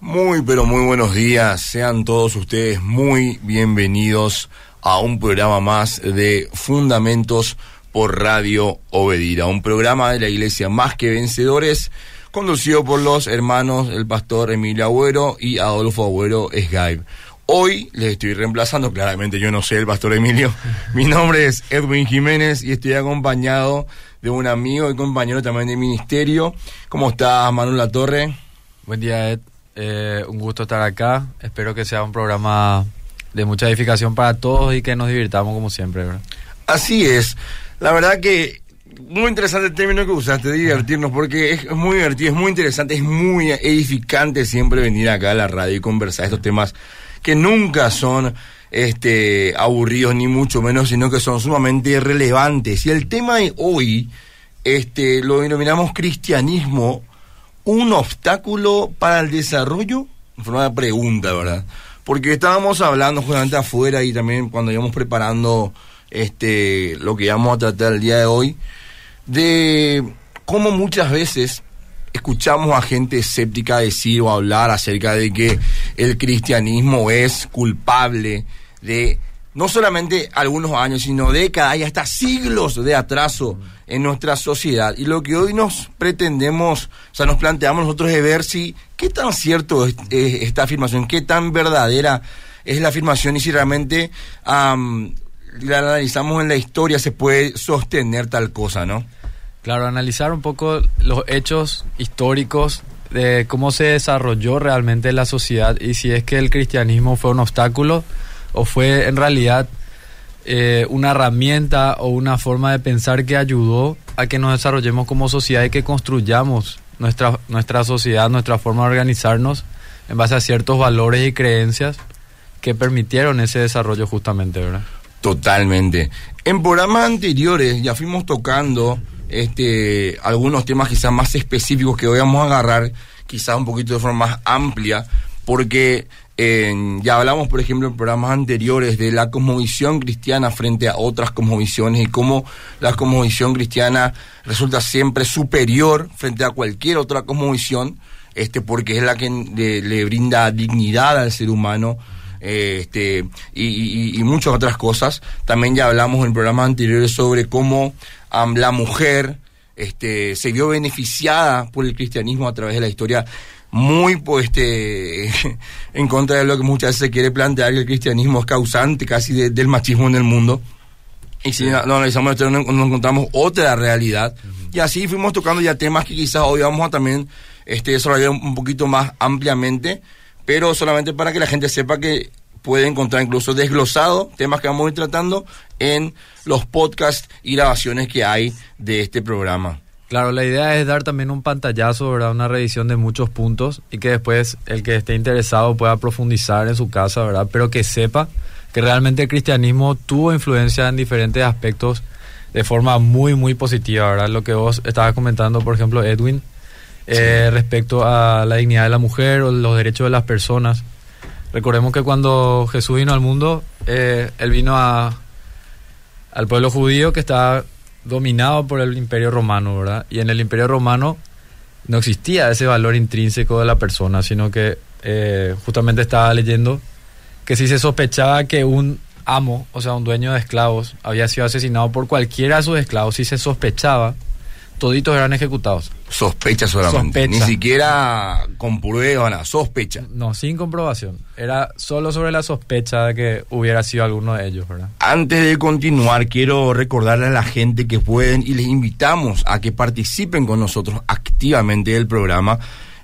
Muy, pero muy buenos días. Sean todos ustedes muy bienvenidos a un programa más de Fundamentos por Radio Obedira, un programa de la Iglesia Más que Vencedores, conducido por los hermanos el pastor Emilio Agüero y Adolfo Agüero Skype. Hoy les estoy reemplazando, claramente yo no sé el pastor Emilio. Mi nombre es Edwin Jiménez y estoy acompañado de un amigo y compañero también de ministerio. ¿Cómo estás, Manuel La Torre? Buen día, Ed. Eh, un gusto estar acá. Espero que sea un programa de mucha edificación para todos y que nos divirtamos como siempre. Así es. La verdad que muy interesante el término que usaste, divertirnos, porque es muy divertido, es muy interesante, es muy edificante siempre venir acá a la radio y conversar estos temas que nunca son este, aburridos ni mucho menos, sino que son sumamente relevantes. Y el tema de hoy este, lo denominamos cristianismo un obstáculo para el desarrollo? Fue una pregunta, ¿verdad? Porque estábamos hablando justamente afuera y también cuando íbamos preparando este, lo que íbamos a tratar el día de hoy, de cómo muchas veces escuchamos a gente escéptica decir o hablar acerca de que el cristianismo es culpable de no solamente algunos años, sino décadas y hasta siglos de atraso en nuestra sociedad. Y lo que hoy nos pretendemos, o sea, nos planteamos nosotros es ver si, qué tan cierto es, esta afirmación, qué tan verdadera es la afirmación y si realmente la analizamos en la historia se puede sostener tal cosa, ¿no? Claro, analizar un poco los hechos históricos de cómo se desarrolló realmente la sociedad y si es que el cristianismo fue un obstáculo o fue en realidad eh, una herramienta o una forma de pensar que ayudó a que nos desarrollemos como sociedad y que construyamos nuestra, nuestra sociedad, nuestra forma de organizarnos en base a ciertos valores y creencias que permitieron ese desarrollo justamente, ¿verdad? Totalmente. En programas anteriores ya fuimos tocando este, algunos temas quizás más específicos que hoy vamos a agarrar quizás un poquito de forma más amplia, porque ya hablamos, por ejemplo, en programas anteriores de la cosmovisión cristiana frente a otras cosmovisiones y cómo la cosmovisión cristiana resulta siempre superior frente a cualquier otra cosmovisión, este, porque es la que le, brinda dignidad al ser humano. este, y, muchas otras cosas. También ya hablamos en programas anteriores sobre cómo la mujer este, se vio beneficiada por el cristianismo a través de la historia muy pues, este, en contra de lo que muchas veces se quiere plantear, que el cristianismo es causante casi del machismo en el mundo. Y si lo analizamos, nos, encontramos otra realidad. Y así fuimos tocando ya temas que quizás hoy vamos a también este, desarrollar un poquito más ampliamente, pero solamente para que la gente sepa que puede encontrar incluso desglosado temas que vamos a ir tratando en los podcasts y grabaciones que hay de este programa. Claro, la idea es dar también un pantallazo, ¿verdad? Una revisión de muchos puntos y que después el que esté interesado pueda profundizar en su casa, ¿verdad? Pero que sepa que realmente el cristianismo tuvo influencia en diferentes aspectos de forma muy, muy positiva, ¿verdad? Lo que vos estabas comentando, por ejemplo, Edwin, eh, respecto a la dignidad de la mujer o los derechos de las personas. Recordemos que cuando Jesús vino al mundo, eh, él vino a, al pueblo judío que estaba dominado por el imperio romano, ¿verdad? Y en el imperio romano no existía ese valor intrínseco de la persona, sino que eh, justamente estaba leyendo que si se sospechaba que un amo, o sea, un dueño de esclavos, había sido asesinado por cualquiera de sus esclavos, si se sospechaba, toditos eran ejecutados. Sospecha solamente. Ni siquiera con prueba, nada, sospecha. No, sin comprobación. Era solo sobre la sospecha de que hubiera sido alguno de ellos, ¿verdad? Antes de continuar, quiero recordarle a la gente que pueden y les invitamos a que participen con nosotros activamente del programa.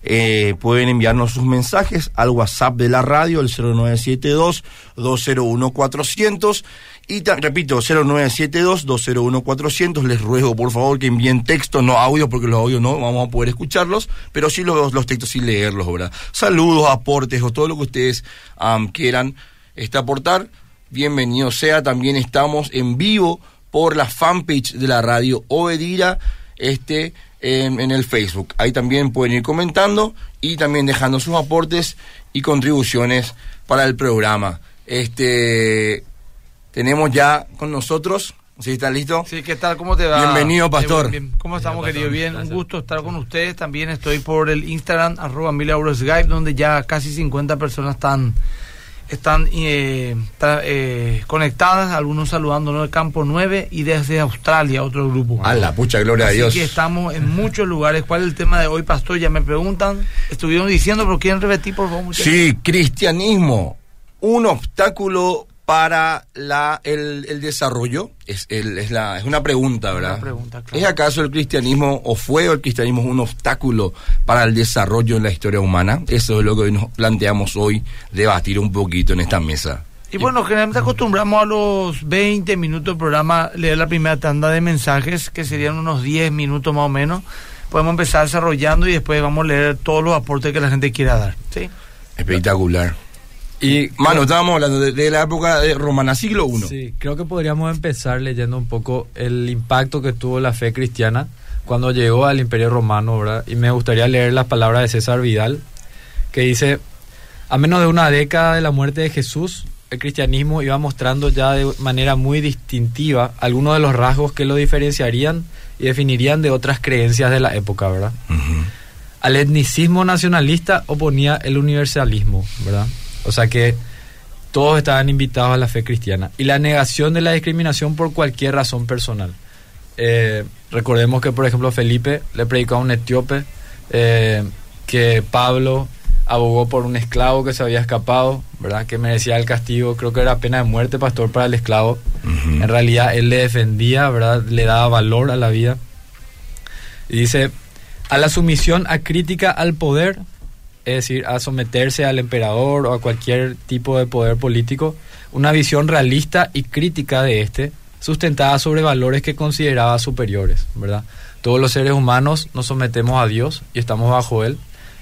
Eh, pueden enviarnos sus mensajes al WhatsApp de la radio, el 0972 201 400 y repito, 0972-201-400. Les ruego, por favor, que envíen texto, no audio, porque los audios no vamos a poder escucharlos, pero sí los, los textos y leerlos, ¿verdad? Saludos, aportes o todo lo que ustedes quieran este, aportar. Bienvenido sea. También estamos en vivo por la fanpage de la radio Obedira este, en, en el Facebook. Ahí también pueden ir comentando y también dejando sus aportes y contribuciones para el programa. Este tenemos ya con nosotros ¿Sí está listo? Sí, ¿qué tal? ¿Cómo te va? Bienvenido, pastor. Bien, bien. ¿Cómo estamos, Bien, querido? Bien, un gusto estar con ustedes. También estoy por el Instagram, arroba mil euros Skype, donde ya casi 50 personas están, están eh, tra- eh, conectadas, algunos saludándonos del Campo 9 y desde Australia, otro grupo. A la pucha, gloria a Así Dios. que estamos en muchos lugares. ¿Cuál es el tema de hoy, pastor? Ya me preguntan. Estuvieron diciendo, pero quieren repetir, por favor. muchachos? Sí, cristianismo, un obstáculo para la, el, el desarrollo. Es, el- es, la, es una pregunta, ¿verdad? Una pregunta, claro. ¿Es acaso el cristianismo o fue el cristianismo un obstáculo para el desarrollo en la historia humana? Eso es lo que hoy nos planteamos hoy debatir un poquito en esta mesa. Y bueno, generalmente acostumbramos a los 20 minutos del programa leer la primera tanda de mensajes, que serían unos 10 minutos más o menos. Podemos empezar desarrollando y después vamos a leer todos los aportes que la gente quiera dar. ¿sí? Espectacular. Y Mano, estábamos hablando de, de la época de romana, siglo I. Sí, creo que podríamos empezar leyendo un poco el impacto que tuvo la fe cristiana cuando llegó al Imperio Romano, ¿verdad? Y me gustaría leer las palabras de César Vidal, que dice, a menos de una década de la muerte de Jesús, el cristianismo iba mostrando ya de manera muy distintiva algunos de los rasgos que lo diferenciarían y definirían de otras creencias de la época, ¿verdad? Ujú. al etnicismo nacionalista oponía el universalismo, ¿verdad? O sea que todos estaban invitados a la fe cristiana y la negación de la discriminación por cualquier razón personal. Eh, recordemos que, por ejemplo, Felipe le predicó a un etíope eh, que Pablo abogó por un esclavo que se había escapado, ¿verdad? Que merecía el castigo, creo que era pena de muerte, pastor, para el esclavo. En realidad él le defendía, ¿verdad? Le daba valor a la vida. Y dice, a la sumisión acrítica al poder, es decir, a someterse al emperador o a cualquier tipo de poder político, una visión realista y crítica de este, sustentada sobre valores que consideraba superiores, ¿verdad? Todos los seres humanos nos sometemos a Dios y estamos bajo Él,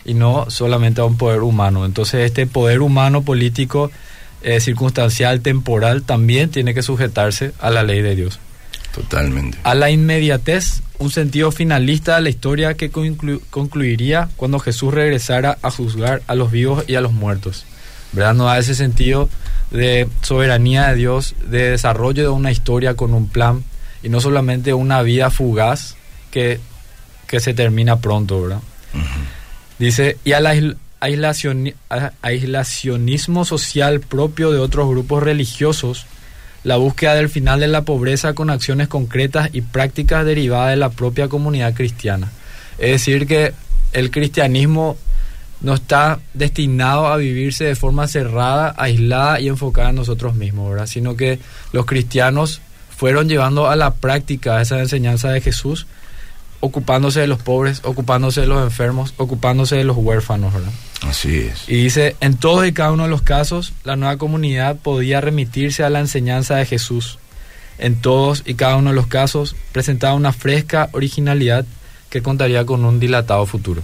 y no solamente a un poder humano. Entonces este poder humano político, eh, circunstancial, temporal, también tiene que sujetarse a la ley de Dios Totalmente. a la inmediatez, un sentido finalista de la historia que conclu- concluiría cuando Jesús regresara a juzgar a los vivos y a los muertos. ¿Verdad? No da ese sentido de soberanía de Dios, de desarrollo de una historia con un plan y no solamente una vida fugaz que, que se termina pronto, ¿verdad? Dice, y al aisl- aislacionismo social propio de otros grupos religiosos, la búsqueda del final de la pobreza con acciones concretas y prácticas derivadas de la propia comunidad cristiana. Es decir, que el cristianismo no está destinado a vivirse de forma cerrada, aislada y enfocada en nosotros mismos, ¿verdad? Sino que los cristianos fueron llevando a la práctica esa enseñanza de Jesús, ocupándose de los pobres, ocupándose de los enfermos, ocupándose de los huérfanos, ¿verdad? Así es. Y dice, en todos y cada uno de los casos, la nueva comunidad podía remitirse a la enseñanza de Jesús. En todos y cada uno de los casos, presentaba una fresca originalidad que contaría con un dilatado futuro.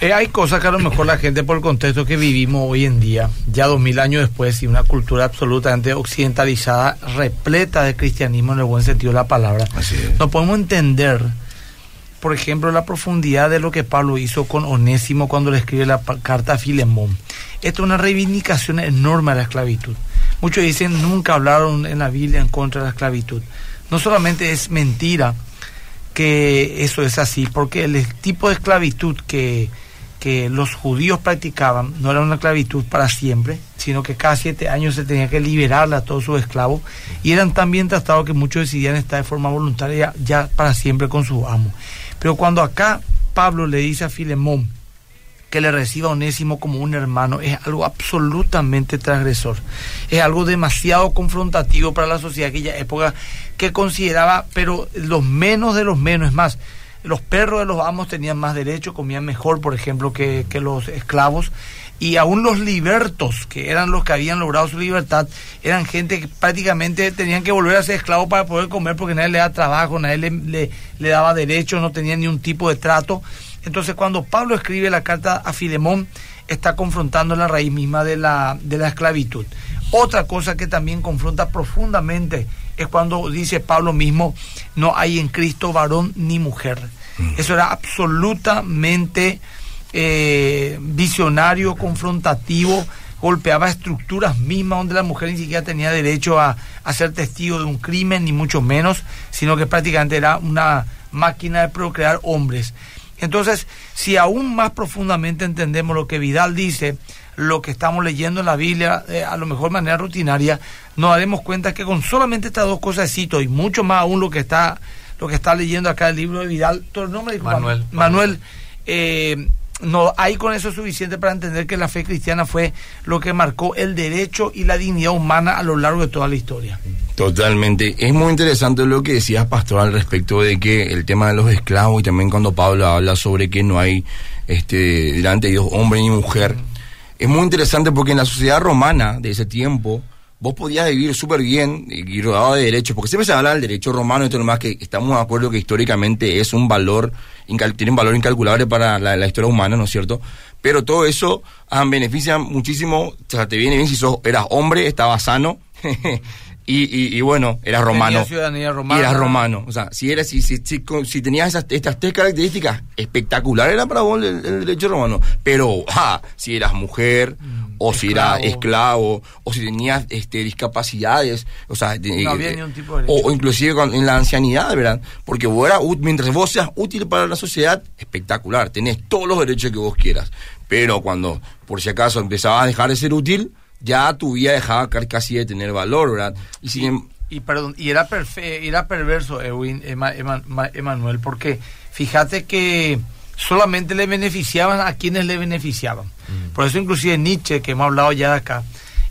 Eh, hay cosas que a lo mejor la gente por el contexto que vivimos hoy en día, ya dos mil años después, y una cultura absolutamente occidentalizada, repleta de cristianismo en el buen sentido de la palabra, Así es. no podemos entender, por ejemplo, la profundidad de lo que Pablo hizo con Onésimo cuando le escribe la carta a Filemón. Esto es una reivindicación enorme a la esclavitud. Muchos dicen nunca hablaron en la Biblia en contra de la esclavitud. No solamente es mentira que eso es así, porque el tipo de esclavitud que, que los judíos practicaban no era una esclavitud para siempre, sino que cada siete años se tenía que liberar a todos sus esclavos y eran tan bien tratados que muchos decidían estar de forma voluntaria ya para siempre con su amo. Pero cuando acá Pablo le dice a Filemón que le reciba a Onésimo como un hermano es algo absolutamente transgresor. Es algo demasiado confrontativo para la sociedad de aquella época que consideraba, pero los menos de los menos, es más, los perros de los amos tenían más derecho, comían mejor, por ejemplo, que, que los esclavos. Y aún los libertos, que eran los que habían logrado su libertad, eran gente que prácticamente tenían que volver a ser esclavos para poder comer porque nadie le daba trabajo, nadie le, le, le daba derechos, no tenían ni un tipo de trato. Entonces cuando Pablo escribe la carta a Filemón, está confrontando la raíz misma de la, de la esclavitud. Otra cosa que también confronta profundamente es cuando dice Pablo mismo, no hay en Cristo varón ni mujer. Eso era absolutamente eh, visionario, confrontativo golpeaba estructuras mismas donde la mujer ni siquiera tenía derecho a, a ser testigo de un crimen, ni mucho menos, sino que prácticamente era una máquina de procrear hombres. Entonces, si aún más profundamente entendemos lo que Vidal dice, lo que estamos leyendo en la Biblia, eh, a lo mejor de manera rutinaria, nos daremos cuenta que con solamente estas dos cosas cito y mucho más aún lo que está lo que está leyendo acá el libro de Vidal, ¿tu nombre? Manuel. Manuel, eh, no hay con eso suficiente para entender que la fe cristiana fue lo que marcó el derecho y la dignidad humana a lo largo de toda la historia. Totalmente. Es muy interesante lo que decías, Pastor, al respecto de que el tema de los esclavos y también cuando Pablo habla sobre que no hay este delante de Dios hombre ni mujer. Es muy interesante porque en la sociedad romana de ese tiempo, vos podías vivir súper bien y rodado de derechos, porque siempre se habla del derecho romano y todo lo más, que estamos de acuerdo que históricamente es un valor, tiene un valor incalculable para la, historia humana, ¿no es cierto? Pero todo eso ah, beneficia muchísimo, o sea, te viene bien si sos, eras hombre, estabas sano, Y, y, bueno, eras romano. ciudadanía romana. eras romano. O sea, si, eras, si, si, si, tenías esas, estas tres características, espectacular era para vos el, derecho romano. Pero, ah, si eras mujer, mm, o si eras esclavo, o si tenías este, discapacidades, o sea, no había eh, tipo de o, inclusive en la ancianidad, ¿verdad? Porque vos eras, mientras vos seas útil para la sociedad, espectacular, tenés todos los derechos que vos quieras. Pero cuando, por si acaso, empezabas a dejar de ser útil, ya tu vida dejaba casi de tener valor, ¿verdad? Y, em- y, perdón, y era, era perverso, Edwin, Emanuel, porque fíjate que solamente le beneficiaban a quienes le beneficiaban. Mm. Por eso inclusive Nietzsche, que hemos hablado ya de acá,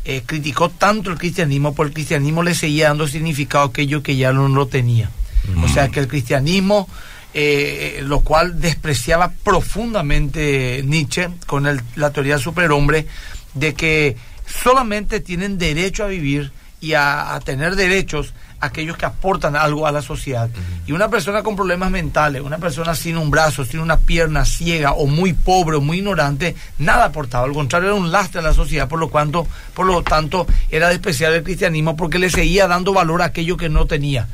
eh, criticó tanto el cristianismo, porque el cristianismo le seguía dando significado a aquello que ya no lo tenía. O sea que el cristianismo, eh, lo cual despreciaba profundamente Nietzsche con la teoría del superhombre, de que solamente tienen derecho a vivir y a, tener derechos aquellos que aportan algo a la sociedad. Y una persona con problemas mentales, una persona sin un brazo, sin una pierna, ciega o muy pobre o muy ignorante, nada aportaba. Al contrario, era un lastre a la sociedad, por lo, cuanto, por lo tanto era despreciar el cristianismo porque le seguía dando valor a aquello que no tenía.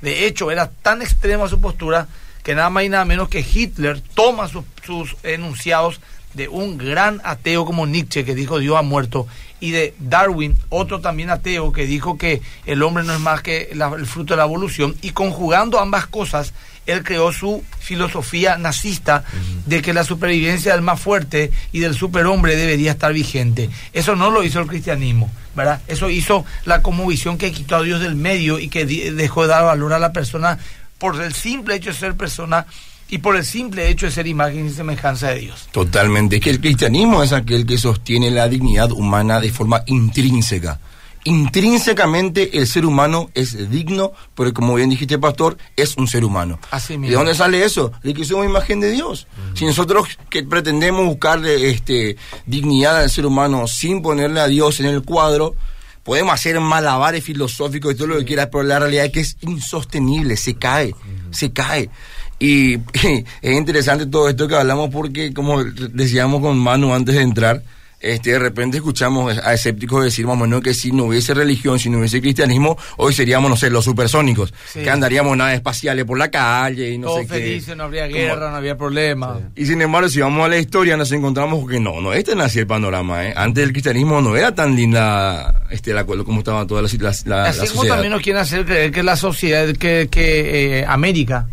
De hecho, era tan extrema su postura que nada más y nada menos que Hitler toma sus enunciados de un gran ateo como Nietzsche que dijo Dios ha muerto y de Darwin, otro también ateo que dijo que el hombre no es más que el fruto de la evolución y conjugando ambas cosas él creó su filosofía nazista de que la supervivencia del más fuerte y del superhombre debería estar vigente. Eso no lo hizo el cristianismo, ¿verdad? Eso hizo la visión que quitó a Dios del medio y que dejó de dar valor a la persona por el simple hecho de ser persona y por el simple hecho de ser imagen y semejanza de Dios. Totalmente. Es que el cristianismo es aquel que sostiene la dignidad humana de forma intrínseca. Intrínsecamente el ser humano es digno, porque como bien dijiste, pastor, es un ser humano. Así ¿De dónde sale eso? De que somos imagen de Dios. Si nosotros que pretendemos buscarle este, dignidad al ser humano sin ponerle a Dios en el cuadro, podemos hacer malabares filosóficos y todo lo que quieras, pero la realidad es que es insostenible, se cae, se cae. Y, es interesante todo esto que hablamos porque, como decíamos con Manu antes de entrar, este, de repente escuchamos a escépticos decir, más o menos, que si no hubiese religión, si no hubiese cristianismo, hoy seríamos, no sé, los supersónicos, que andaríamos naves espaciales por la calle y no sé qué. no habría guerra, no había problema. Y sin embargo, si vamos a la historia, nos encontramos que no, no, este no así el panorama, ¿eh? Antes del cristianismo no era tan linda este, la, como estaba toda la, la, la, así como también nos quieren hacer creer que la sociedad, que, que eh, América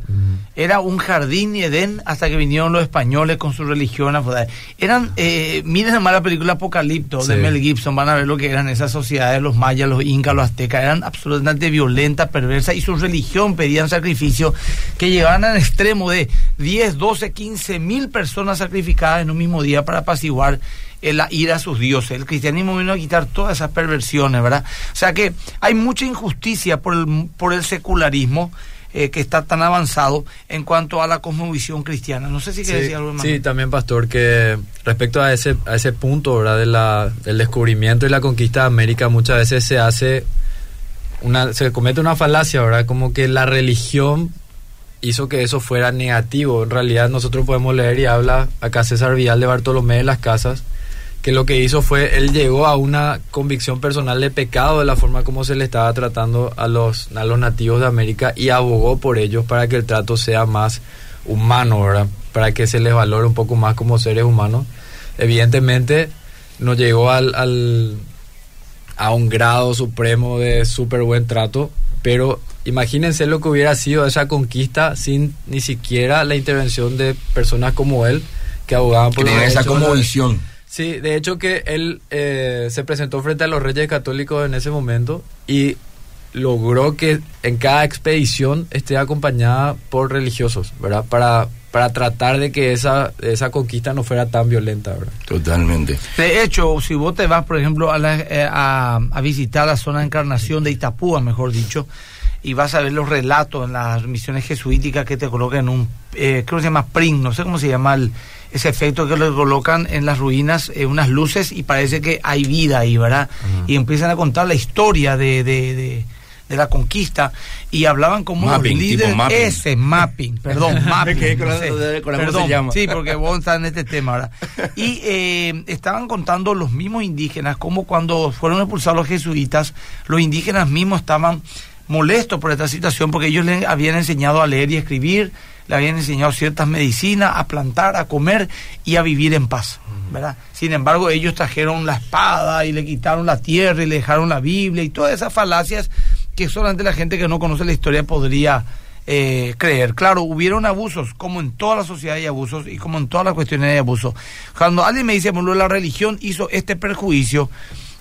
era un jardín y Edén hasta que vinieron los españoles con su religión. Eran, eh, miren más la película Apocalipto de Mel Gibson, van a ver lo que eran esas sociedades, los mayas, los incas, los aztecas, eran absolutamente violentas, perversas y su religión pedían sacrificio que llegaban al extremo de 10, 12, 15 mil personas sacrificadas en un mismo día para apaciguar eh, la ira a sus dioses. El cristianismo vino a quitar todas esas perversiones, ¿verdad? O sea que hay mucha injusticia por el, por el secularismo eh, que está tan avanzado en cuanto a la cosmovisión cristiana. No sé si quieres decir algo más. Sí, también, Pastor, que respecto a ese, a ese punto ¿verdad? De la, del descubrimiento y la conquista de América, muchas veces se hace, una, se comete una falacia, ¿verdad? Como que la religión hizo que eso fuera negativo. En realidad nosotros podemos leer y habla acá César Vial de Bartolomé de las Casas, que lo que hizo fue, él llegó a una convicción personal de pecado de la forma como se le estaba tratando a los, a los nativos de América y abogó por ellos para que el trato sea más humano, ¿verdad? Para que se les valore un poco más como seres humanos. Evidentemente, no llegó al, al, a un grado supremo de súper buen trato, pero imagínense lo que hubiera sido esa conquista sin ni siquiera la intervención de personas como él que abogaban por que esa como visión. Sí, de hecho que él eh, se presentó frente a los reyes católicos en ese momento y logró que en cada expedición esté acompañada por religiosos, ¿verdad? Para, para tratar de que esa, esa conquista no fuera tan violenta, ¿verdad? Totalmente. De hecho, si vos te vas, por ejemplo, a, eh, a, a, visitar la zona de encarnación de Itapúa, mejor dicho, y vas a ver los relatos en las misiones jesuíticas que te colocan en un, eh, creo que se llama PRIN, no sé cómo se llama ese efecto que le colocan en las ruinas, eh, unas luces y parece que hay vida ahí, ¿verdad? Y empiezan a contar la historia de, de de la conquista. Y hablaban como mapping, líderes mapping. ese mapping perdón mapping perdón, sí porque vos estás en este tema ahora y eh, estaban contando los mismos indígenas como cuando fueron expulsados los jesuitas los indígenas mismos estaban molestos por esta situación porque ellos les habían enseñado a leer y escribir le habían enseñado ciertas medicinas a plantar a comer y a vivir en paz ¿verdad? Sin embargo, ellos trajeron la espada y le quitaron la tierra y le dejaron la Biblia y todas esas falacias que solamente la gente que no conoce la historia podría eh, creer. Claro, hubieron abusos, como en toda la sociedad hay abusos y como en todas las cuestiones hay abusos. Cuando alguien me dice, bueno, la religión hizo este perjuicio,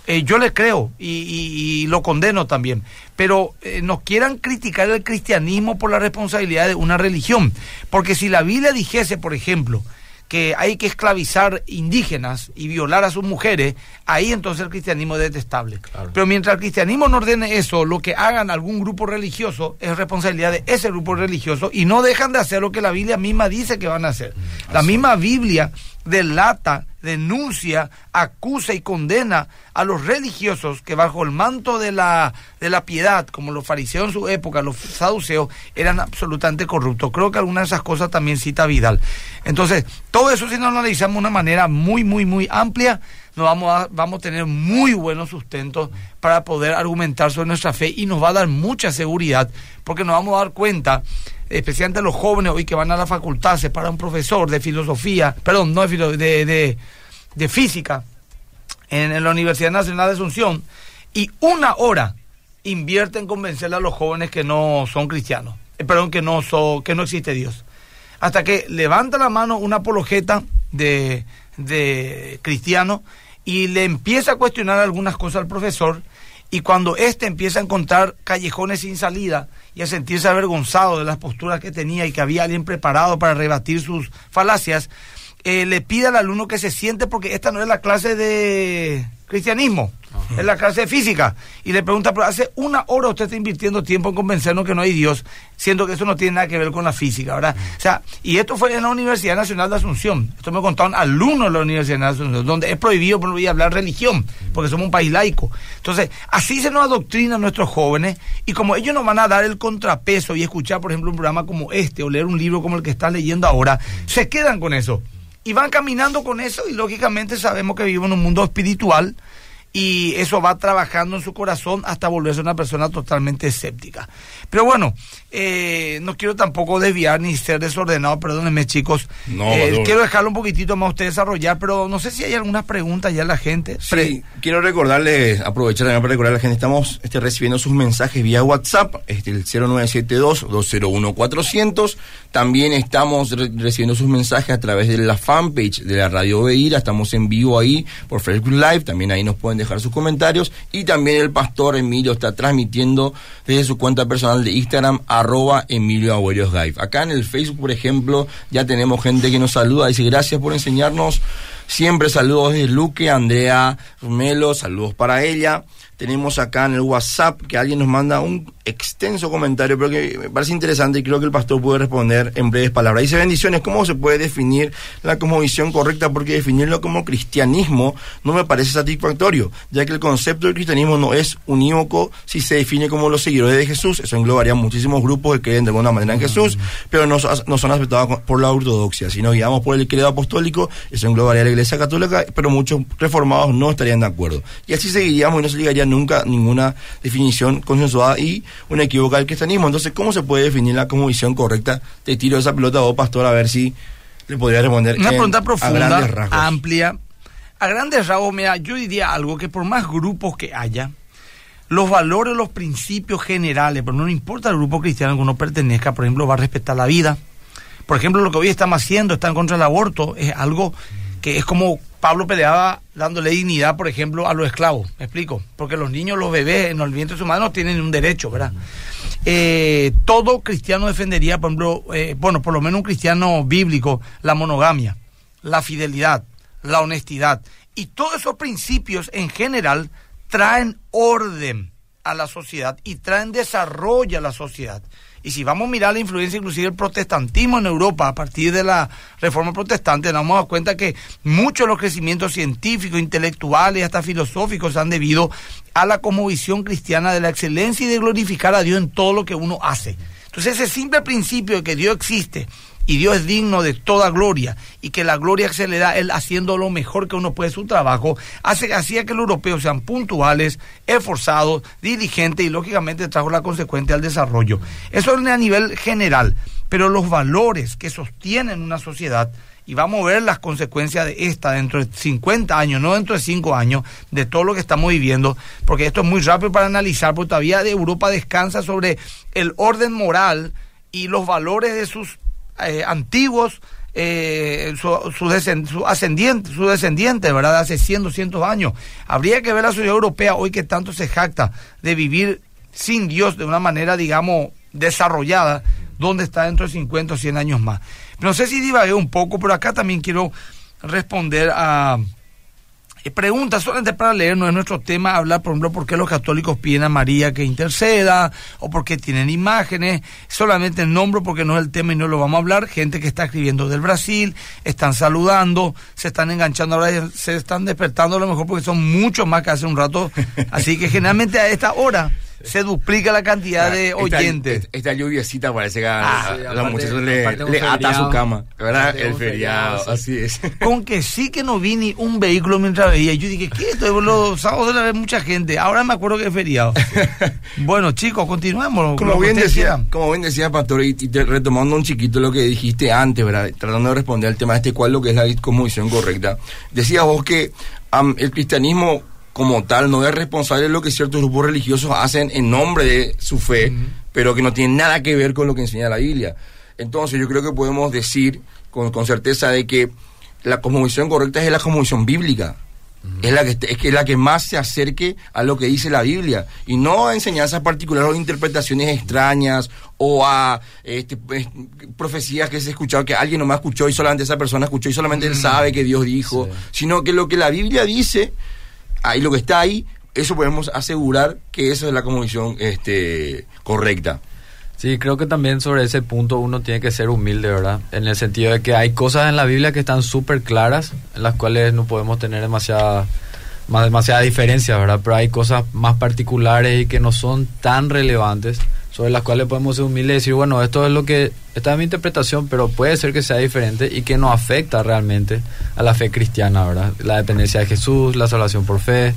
eh, yo le creo y, lo condeno también. Pero eh, no quieran criticar el cristianismo por la responsabilidad de una religión. Porque si la Biblia dijese, por ejemplo, que hay que esclavizar indígenas y violar a sus mujeres, ahí entonces el cristianismo es detestable. Pero mientras el cristianismo no ordene eso, lo que hagan algún grupo religioso es responsabilidad de ese grupo religioso y no dejan de hacer lo que la Biblia misma dice que van a hacer. Mm, la misma Biblia delata, denuncia, acusa y condena a los religiosos que bajo el manto de la, de la piedad, como los fariseos en su época, los saduceos, eran absolutamente corruptos. Creo que algunas de esas cosas también cita Vidal. Entonces, todo eso si lo analizamos de una manera muy, muy, muy amplia, nos vamos a, vamos a tener muy buenos sustentos para poder argumentar sobre nuestra fe y nos va a dar mucha seguridad, porque nos vamos a dar cuenta especialmente los jóvenes hoy que van a la facultad, se para un profesor de filosofía, perdón, no de, de, de, física en, la Universidad Nacional de Asunción y una hora invierte en convencerle a los jóvenes que no son cristianos, eh, perdón, que no, son, que no existe Dios. Hasta que levanta la mano una apologeta de, de cristiano y le empieza a cuestionar algunas cosas al profesor y cuando éste empieza a encontrar callejones sin salida y a sentirse avergonzado de las posturas que tenía y que había alguien preparado para rebatir sus falacias, eh, le pide al alumno que se siente porque esta no es la clase de cristianismo en la clase de física y le pregunta, pero hace una hora usted está invirtiendo tiempo en convencernos que no hay Dios, siendo que eso no tiene nada que ver con la física, ¿verdad? O sea, y esto fue en la Universidad Nacional de Asunción, esto me contaron alumnos de la Universidad Nacional de Asunción, donde es prohibido por hablar religión, porque somos un país laico. Entonces, así se nos adoctrina a nuestros jóvenes y como ellos nos van a dar el contrapeso y escuchar, por ejemplo, un programa como este o leer un libro como el que están leyendo ahora, se quedan con eso. Y van caminando con eso y lógicamente sabemos que vivimos en un mundo espiritual y eso va trabajando en su corazón hasta volverse una persona totalmente escéptica. Pero bueno, eh, no quiero tampoco desviar ni ser desordenado, perdónenme chicos. No, eh, quiero dejarlo un poquitito más a usted desarrollar, pero no sé si hay algunas preguntas ya la gente. Sí, quiero recordarle, aprovechar también para recordar a la gente, estamos este, recibiendo sus mensajes vía WhatsApp, este, el 0972-201-400. También estamos recibiendo sus mensajes a través de la fanpage de la Radio Beira, estamos en vivo ahí por Facebook Live, también ahí nos pueden dejar sus comentarios. Y también el pastor Emilio está transmitiendo desde su cuenta personal de Instagram, arroba Emilio Acá en el Facebook, por ejemplo, ya tenemos gente que nos saluda, dice gracias por enseñarnos. Siempre saludos de Luque, Andrea Rumelo, saludos para ella. Tenemos acá en el WhatsApp que alguien nos manda un extenso comentario, pero que me parece interesante y creo que el pastor puede responder en breves palabras. Dice bendiciones, ¿cómo se puede definir la cosmovisión correcta? Porque definirlo como cristianismo no me parece satisfactorio, ya que el concepto del cristianismo no es unívoco si se define como los seguidores de Jesús. Eso englobaría muchísimos grupos que creen de alguna manera en Jesús, pero no, no son aceptados por la ortodoxia. Si nos guiamos por el credo apostólico, eso englobaría la Iglesia Católica, pero muchos reformados no estarían de acuerdo. Y así seguiríamos y no se llegaría nunca ninguna definición consensuada y una equivoca del cristianismo. Entonces, ¿cómo se puede definir la como visión correcta? Te tiro esa pelota a vos, pastor, a ver si le podría responder. Una pregunta profunda, amplia. a grandes rasgos, mira, yo diría algo que por más grupos que haya, los valores, los principios generales, pero no importa el grupo cristiano al que uno pertenezca, por ejemplo, va a respetar la vida. Por ejemplo, lo que hoy estamos haciendo, está en contra del aborto, es algo que es como Pablo peleaba dándole dignidad, por ejemplo, a los esclavos. ¿Me explico? Porque los niños, los bebés en el vientre de no tienen un derecho, ¿verdad? Eh, todo cristiano defendería, por ejemplo, eh, bueno, por lo menos un cristiano bíblico, la monogamia, la fidelidad, la honestidad. Y todos esos principios en general traen orden a la sociedad y traen desarrollo a la sociedad. Y si vamos a mirar la influencia inclusive del protestantismo en Europa a partir de la reforma protestante, nos damos cuenta que muchos de los crecimientos científicos, intelectuales hasta filosóficos han debido a la visión cristiana de la excelencia y de glorificar a Dios en todo lo que uno hace. Entonces ese simple principio de que Dios existe y Dios es digno de toda gloria y que la gloria se le da él haciendo lo mejor que uno puede su trabajo, hace, hacía que los europeos sean puntuales, esforzados, diligentes y lógicamente trajo la consecuencia al desarrollo. Eso es a nivel general, pero los valores que sostienen una sociedad y vamos a ver las consecuencias de esta dentro de 50 años, no dentro de 5 años, de todo lo que estamos viviendo, porque esto es muy rápido para analizar, porque todavía Europa descansa sobre el orden moral y los valores de sus eh, antiguos, eh, su, descendiente, ¿verdad? Hace 100, 200 años. Habría que ver la sociedad europea hoy que tanto se jacta de vivir sin Dios de una manera, digamos, desarrollada, donde está dentro de 50 o 100 años más. No sé si divagué un poco, pero acá también quiero responder a preguntas solamente para leer, no es nuestro tema hablar, por ejemplo, por qué los católicos piden a María que interceda, o por qué tienen imágenes, solamente el nombre porque no es el tema y no lo vamos a hablar, gente que está escribiendo del Brasil, están saludando, se están enganchando ahora, se están despertando a lo mejor porque son muchos más que hace un rato, así que generalmente a esta hora se duplica la cantidad de oyentes. Esta, lluviecita parece que a, ah, la muchacha le, ata su cama, ¿verdad? El feriado, así es. Con que sí que no vi ni un vehículo mientras veía. Yo dije, ¿qué esto? Los sábados de la vez mucha gente. Ahora me acuerdo que es feriado. bueno, chicos, continuemos. Como bien, decía, como bien decía, Pastor, y, retomando un chiquito lo que dijiste antes, ¿verdad? Tratando de responder al tema de este cual, lo que es la discomisión correcta. Decías vos que el cristianismo como tal no es responsable de lo que ciertos grupos religiosos hacen en nombre de su fe, pero que no tiene nada que ver con lo que enseña la Biblia. Entonces yo creo que podemos decir con, certeza de que la cosmovisión correcta es la cosmovisión bíblica. Es la, que, es, que la que más se acerque a lo que dice la Biblia y no a enseñanzas particulares o interpretaciones extrañas o a este, pues, profecías que se escuchado que alguien no me escuchó y solamente esa persona escuchó y solamente él sabe que Dios dijo, sino que lo que la Biblia dice ahí lo que está ahí, eso podemos asegurar que eso es la convicción este, correcta. Sí, creo que también sobre ese punto uno tiene que ser humilde, ¿verdad? En el sentido de que hay cosas en la Biblia que están súper claras, en las cuales no podemos tener demasiada, más, demasiada diferencia, ¿verdad? Pero hay cosas más particulares y que no son tan relevantes, sobre las cuales podemos ser humildes y decir, bueno, esto es lo que, esta es mi interpretación, pero puede ser que sea diferente y que no afecta realmente a la fe cristiana, ¿verdad? La dependencia de Jesús, la salvación por fe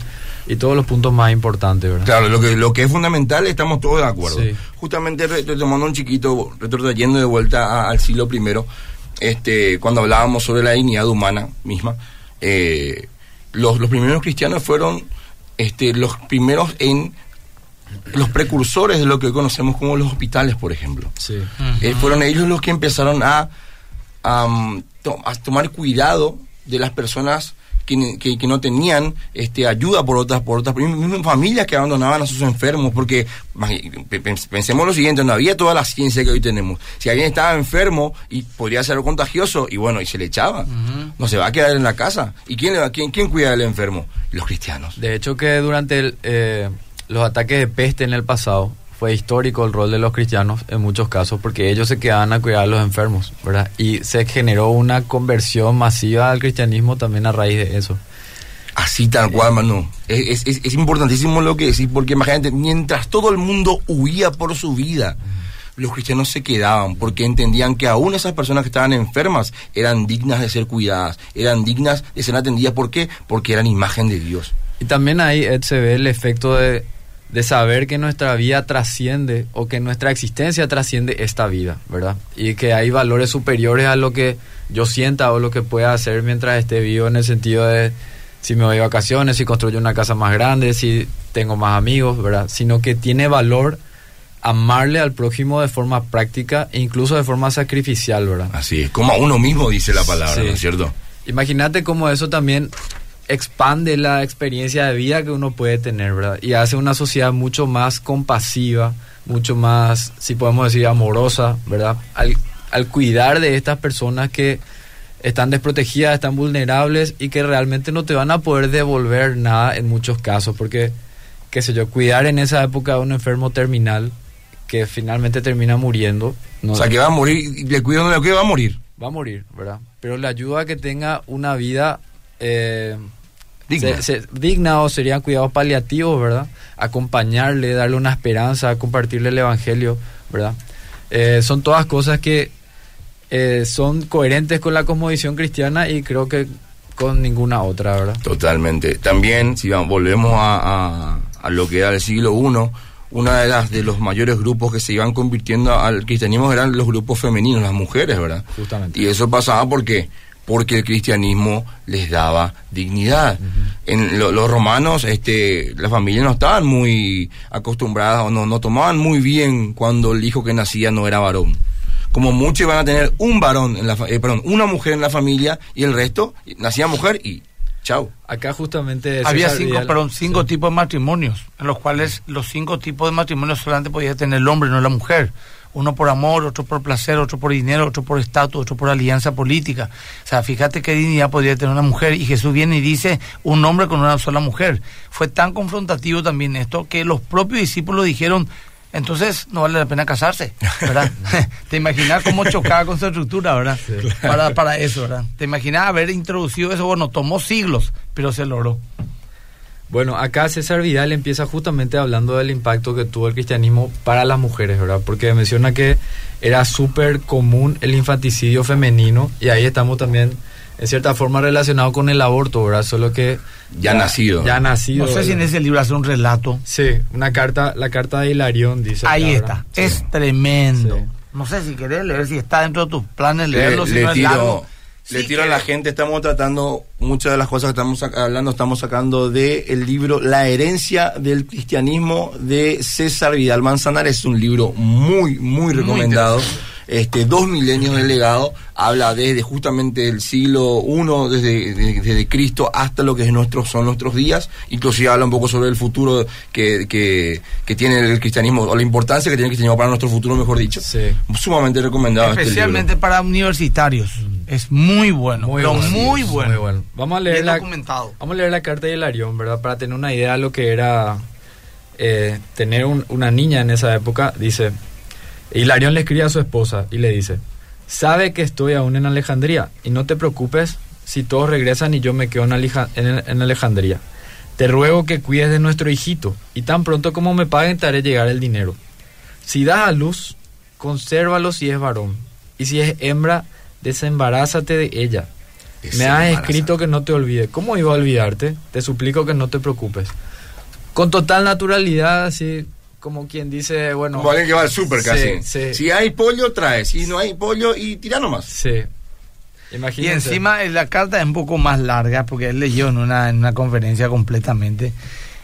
y todos los puntos más importantes, ¿verdad? Claro, lo que, lo que es fundamental estamos todos de acuerdo. Justamente retomando un chiquito, retrocediendo de vuelta al siglo primero, este, cuando hablábamos sobre la dignidad humana misma, eh, los, los primeros cristianos fueron este, los primeros en los precursores de lo que hoy conocemos como los hospitales, por ejemplo. Eh, fueron ellos los que empezaron a, a, tomar cuidado de las personas que, que, no tenían este, ayuda por otras, por otras familias que abandonaban a sus enfermos, porque pensemos lo siguiente, no había toda la ciencia que hoy tenemos. Si alguien estaba enfermo y podría ser contagioso, y bueno, y se le echaba, no se va a quedar en la casa. ¿Y quién, quién, quién cuida del enfermo? Los cristianos. De hecho que durante el... Eh los ataques de peste en el pasado fue histórico el rol de los cristianos en muchos casos porque ellos se quedaban a cuidar a los enfermos, ¿verdad? Y se generó una conversión masiva al cristianismo también a raíz de eso. Así tal cual, mano. Es, es, importantísimo lo que decís, porque imagínate, mientras todo el mundo huía por su vida, los cristianos se quedaban, porque entendían que aún esas personas que estaban enfermas eran dignas de ser cuidadas, eran dignas de ser atendidas. ¿Por qué? Porque eran imagen de Dios. Y también ahí se ve el efecto de de saber que nuestra vida trasciende o que nuestra existencia trasciende esta vida, ¿verdad? Y que hay valores superiores a lo que yo sienta o lo que pueda hacer mientras esté vivo en el sentido de, si me voy de vacaciones, si construyo una casa más grande, si tengo más amigos, ¿verdad? Sino que tiene valor amarle al prójimo de forma práctica e incluso de forma sacrificial, ¿verdad? Así es, como a uno mismo dice la palabra, Sí. ¿no es cierto? Imagínate cómo eso también expande la experiencia de vida que uno puede tener, ¿verdad? Y hace una sociedad mucho más compasiva, mucho más, si podemos decir, amorosa, ¿verdad? Al, al cuidar de estas personas que están desprotegidas, están vulnerables y que realmente no te van a poder devolver nada en muchos casos, porque, qué sé yo, cuidar en esa época a un enfermo terminal que finalmente termina muriendo, no, O sea, que va a morir, le cuido, no le cuido, va a morir. va a morir, ¿verdad? Pero le ayuda a que tenga una vida eh, Digna. se- se- digna o serían cuidados paliativos, ¿verdad? Acompañarle, darle una esperanza, compartirle el evangelio, ¿verdad? Eh, son todas cosas que eh, son coherentes con la cosmovisión cristiana y creo que con ninguna otra, ¿verdad? Totalmente. También, si volvemos a, a- a lo que era el siglo I, una de las de los mayores grupos que se iban convirtiendo al cristianismo eran los grupos femeninos, las mujeres, ¿verdad? Justamente. Y eso pasaba porque porque el cristianismo les daba dignidad. En lo- los romanos, este, las familias no estaban muy acostumbradas o no, no tomaban muy bien cuando el hijo que nacía no era varón. Como muchos van a tener un varón, en la, eh, perdón, una mujer en la familia y el resto nacía mujer y chao. Acá justamente... Había César cinco, Vidal- perdón, cinco Sí. tipos de matrimonios, en los cuales los cinco tipos de matrimonios solamente podía tener el hombre, no la mujer. Uno por amor, otro por placer, otro por dinero, otro por estatus, otro por alianza política. O sea, fíjate qué dignidad podría tener una mujer. Y Jesús viene y dice un hombre con una sola mujer. Fue tan confrontativo también esto que los propios discípulos dijeron, entonces no vale la pena casarse, ¿verdad? Te imaginas cómo chocaba con su estructura, ¿verdad? Para, para eso, ¿verdad? Te imaginas haber introducido eso, bueno, tomó siglos, pero se logró. Bueno, acá César Vidal empieza justamente hablando del impacto que tuvo el cristianismo para las mujeres, ¿verdad? Porque menciona que era súper común el infanticidio femenino y ahí estamos también en cierta forma relacionado con el aborto, ¿verdad? Solo que Ya nacido. Ya nacido. No sé si en ese libro hace un relato. Sí, una carta, la carta de Hilarión dice. Ahí está. Es tremendo. Sí. No sé si querés leer, si está dentro de tus planes le, leerlo, si le no es tiro, largo. Le Sí tiro a la gente, estamos tratando, muchas de las cosas que estamos hablando, estamos sacando del el libro La herencia del cristianismo de César Vidal Manzanares, es un libro muy, muy recomendado. Este, dos milenios de legado, habla desde justamente el siglo I, desde, de- desde Cristo hasta lo que es nuestros, son nuestros días, inclusive habla un poco sobre el futuro que, que, que tiene el cristianismo, o la importancia que tiene el cristianismo para nuestro futuro, mejor dicho. Sí. Sumamente recomendado. este Especialmente libro. para universitarios. Es muy bueno. Muy pero bueno, muy bueno. muy bueno. Vamos a leer Bien la, documentado. Vamos a leer la carta de Hilarión, ¿verdad? Para tener una idea de lo que era eh, tener un- una niña en esa época. Dice, Hilarión le escribe a su esposa y le dice, sabe que estoy aún en Alejandría y no te preocupes si todos regresan y yo me quedo en, Alija- en- en Alejandría. Te ruego que cuides de nuestro hijito y tan pronto como me paguen te haré llegar el dinero. Si das a luz, consérvalo si es varón y si es hembra, desembarázate de ella. Me has escrito que no te olvide. ¿Cómo iba a olvidarte? Te suplico que no te preocupes. Con total naturalidad, así como quien dice, bueno. Como alguien que va al súper casi. sí. Si hay pollo, trae. Si no hay pollo, y tira nomás. Sí. Y Imagínense. encima eh, la carta es un poco más larga porque él leyó en una, en una conferencia completamente.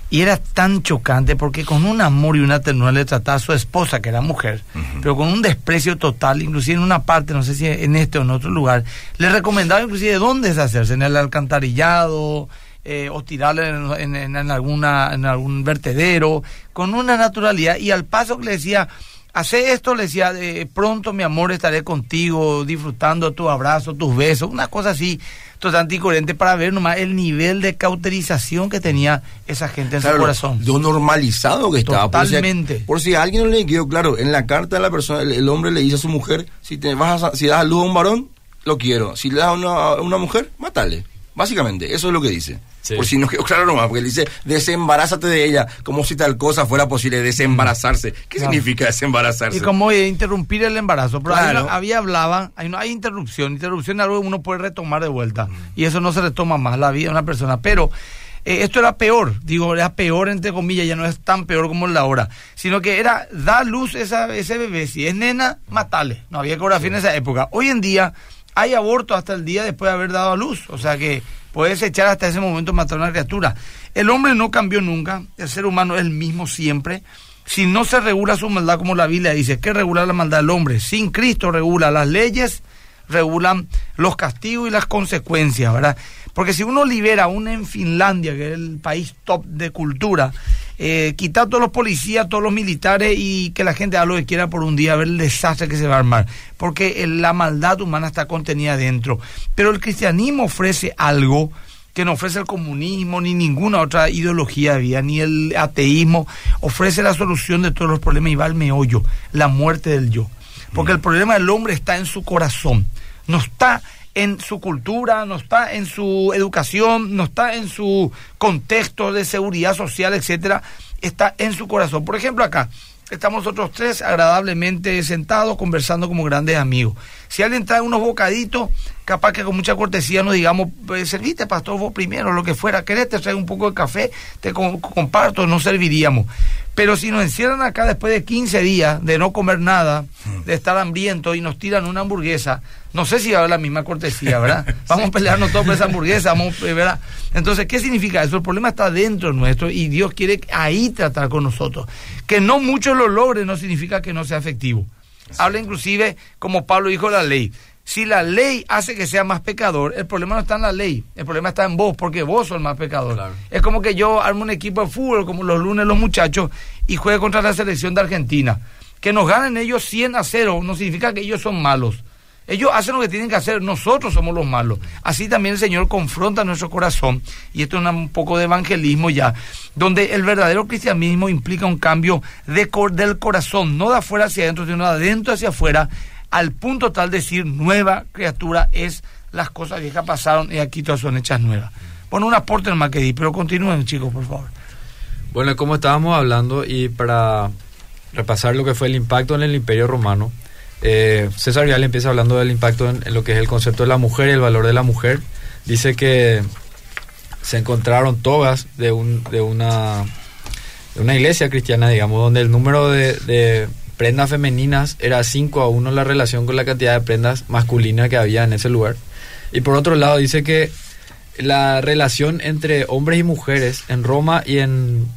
Y era tan chocante porque con un amor y una ternura le trataba a su esposa, que era mujer, pero con un desprecio total, inclusive en una parte, no sé si en este o en otro lugar, le recomendaba inclusive dónde deshacerse, en el alcantarillado, eh, o tirarle en, en- en- alguna, en algún vertedero, con una naturalidad. Y al paso que le decía, hace esto, le decía, eh, pronto mi amor estaré contigo, disfrutando tu abrazo, tus besos, una cosa así, totalmente incoherente para ver nomás el nivel de cauterización que tenía esa gente en Claro, su corazón. Lo normalizado que estaba. Por si- Totalmente. Por si, a alguien no le quedó claro, en la carta de la persona, el, el hombre le dice a su mujer, si te vas a, si das a luz a un varón, lo quiero. Si le das a una, a una mujer, mátale. Básicamente, eso es lo que dice. Sí. Por si no quedó claro nomás, porque él dice, desembarázate de ella, como si tal cosa fuera posible, desembarazarse. ¿Qué Claro. significa desembarazarse? Y como eh, interrumpir el embarazo. Pero hay Claro. una- había hablaba, hay, no hay interrupción. Interrupción es algo que uno puede retomar de vuelta. Y eso no se retoma más la vida de una persona. Pero eh, esto era peor. Digo, era peor entre comillas, ya no es tan peor como la hora. Sino que era, da luz esa, ese bebé. Si es nena, matale. No había ecografía en esa época. Hoy en día hay aborto hasta el día después de haber dado a luz. O sea que Puedes echar hasta ese momento matar a una criatura. El hombre no cambió nunca, el ser humano es el mismo siempre. Si no se regula su maldad como la Biblia dice, ¿qué regula la maldad del hombre? Sin Cristo regula las leyes, regulan los castigos y las consecuencias, ¿verdad? Porque si uno libera uno en Finlandia, que es el país top de cultura, eh, quitar todos los policías, todos los militares y que la gente haga lo que quiera por un día, a ver el desastre que se va a armar. Porque la maldad humana está contenida dentro. Pero el cristianismo ofrece algo que no ofrece el comunismo ni ninguna otra ideología había, ni el ateísmo, ofrece la solución de todos los problemas y va al meollo, la muerte del yo. Porque el problema del hombre está en su corazón, no está en su cultura, no está en su educación, no está en su contexto de seguridad social, etcétera, está en su corazón. Por ejemplo, acá estamos nosotros tres agradablemente sentados conversando como grandes amigos. Si alguien trae unos bocaditos, capaz que con mucha cortesía nos digamos, pues, serviste pastor vos primero, lo que fuera, querés te trae un poco de café, te comparto, no serviríamos. Pero si nos encierran acá después de 15 días de no comer nada, de estar hambriento y nos tiran una hamburguesa, no sé si va a haber la misma cortesía, ¿verdad? Vamos a pelearnos todos por esa hamburguesa, vamos, eh, ¿verdad? Entonces, ¿qué significa eso? El problema está dentro nuestro y Dios quiere ahí tratar con nosotros. Que no muchos lo logren no significa que no sea efectivo. Habla inclusive, como Pablo dijo, la ley. Si la ley hace que sea más pecador, el problema no está en la ley, el problema está en vos, porque vos sos el más pecador. Es como que yo armo un equipo de fútbol, como los lunes los muchachos, y juegue contra la selección de Argentina. Que nos ganen ellos 100 a 0 no significa que ellos son malos. Ellos hacen lo que tienen que hacer, nosotros somos los malos. Así también el Señor confronta nuestro corazón, y esto es un poco de evangelismo ya, donde el verdadero cristianismo implica un cambio de, del corazón, no de afuera hacia adentro, sino de adentro hacia afuera, al punto tal de decir nueva criatura es las cosas viejas pasaron y aquí todas son hechas nuevas. Bueno, un aporte en que di, pero continúen chicos, por favor. Bueno, como estábamos hablando y para repasar lo que fue el impacto en el Imperio Romano, eh, César Vial empieza hablando del impacto en, lo que es el concepto de la mujer y el valor de la mujer. Dice que se encontraron togas de, un, de, una, de iglesia cristiana, digamos, donde el número de prendas femeninas era 5 a 1 la relación con la cantidad de prendas masculinas que había en ese lugar. Y por otro lado dice que la relación entre hombres y mujeres en Roma y en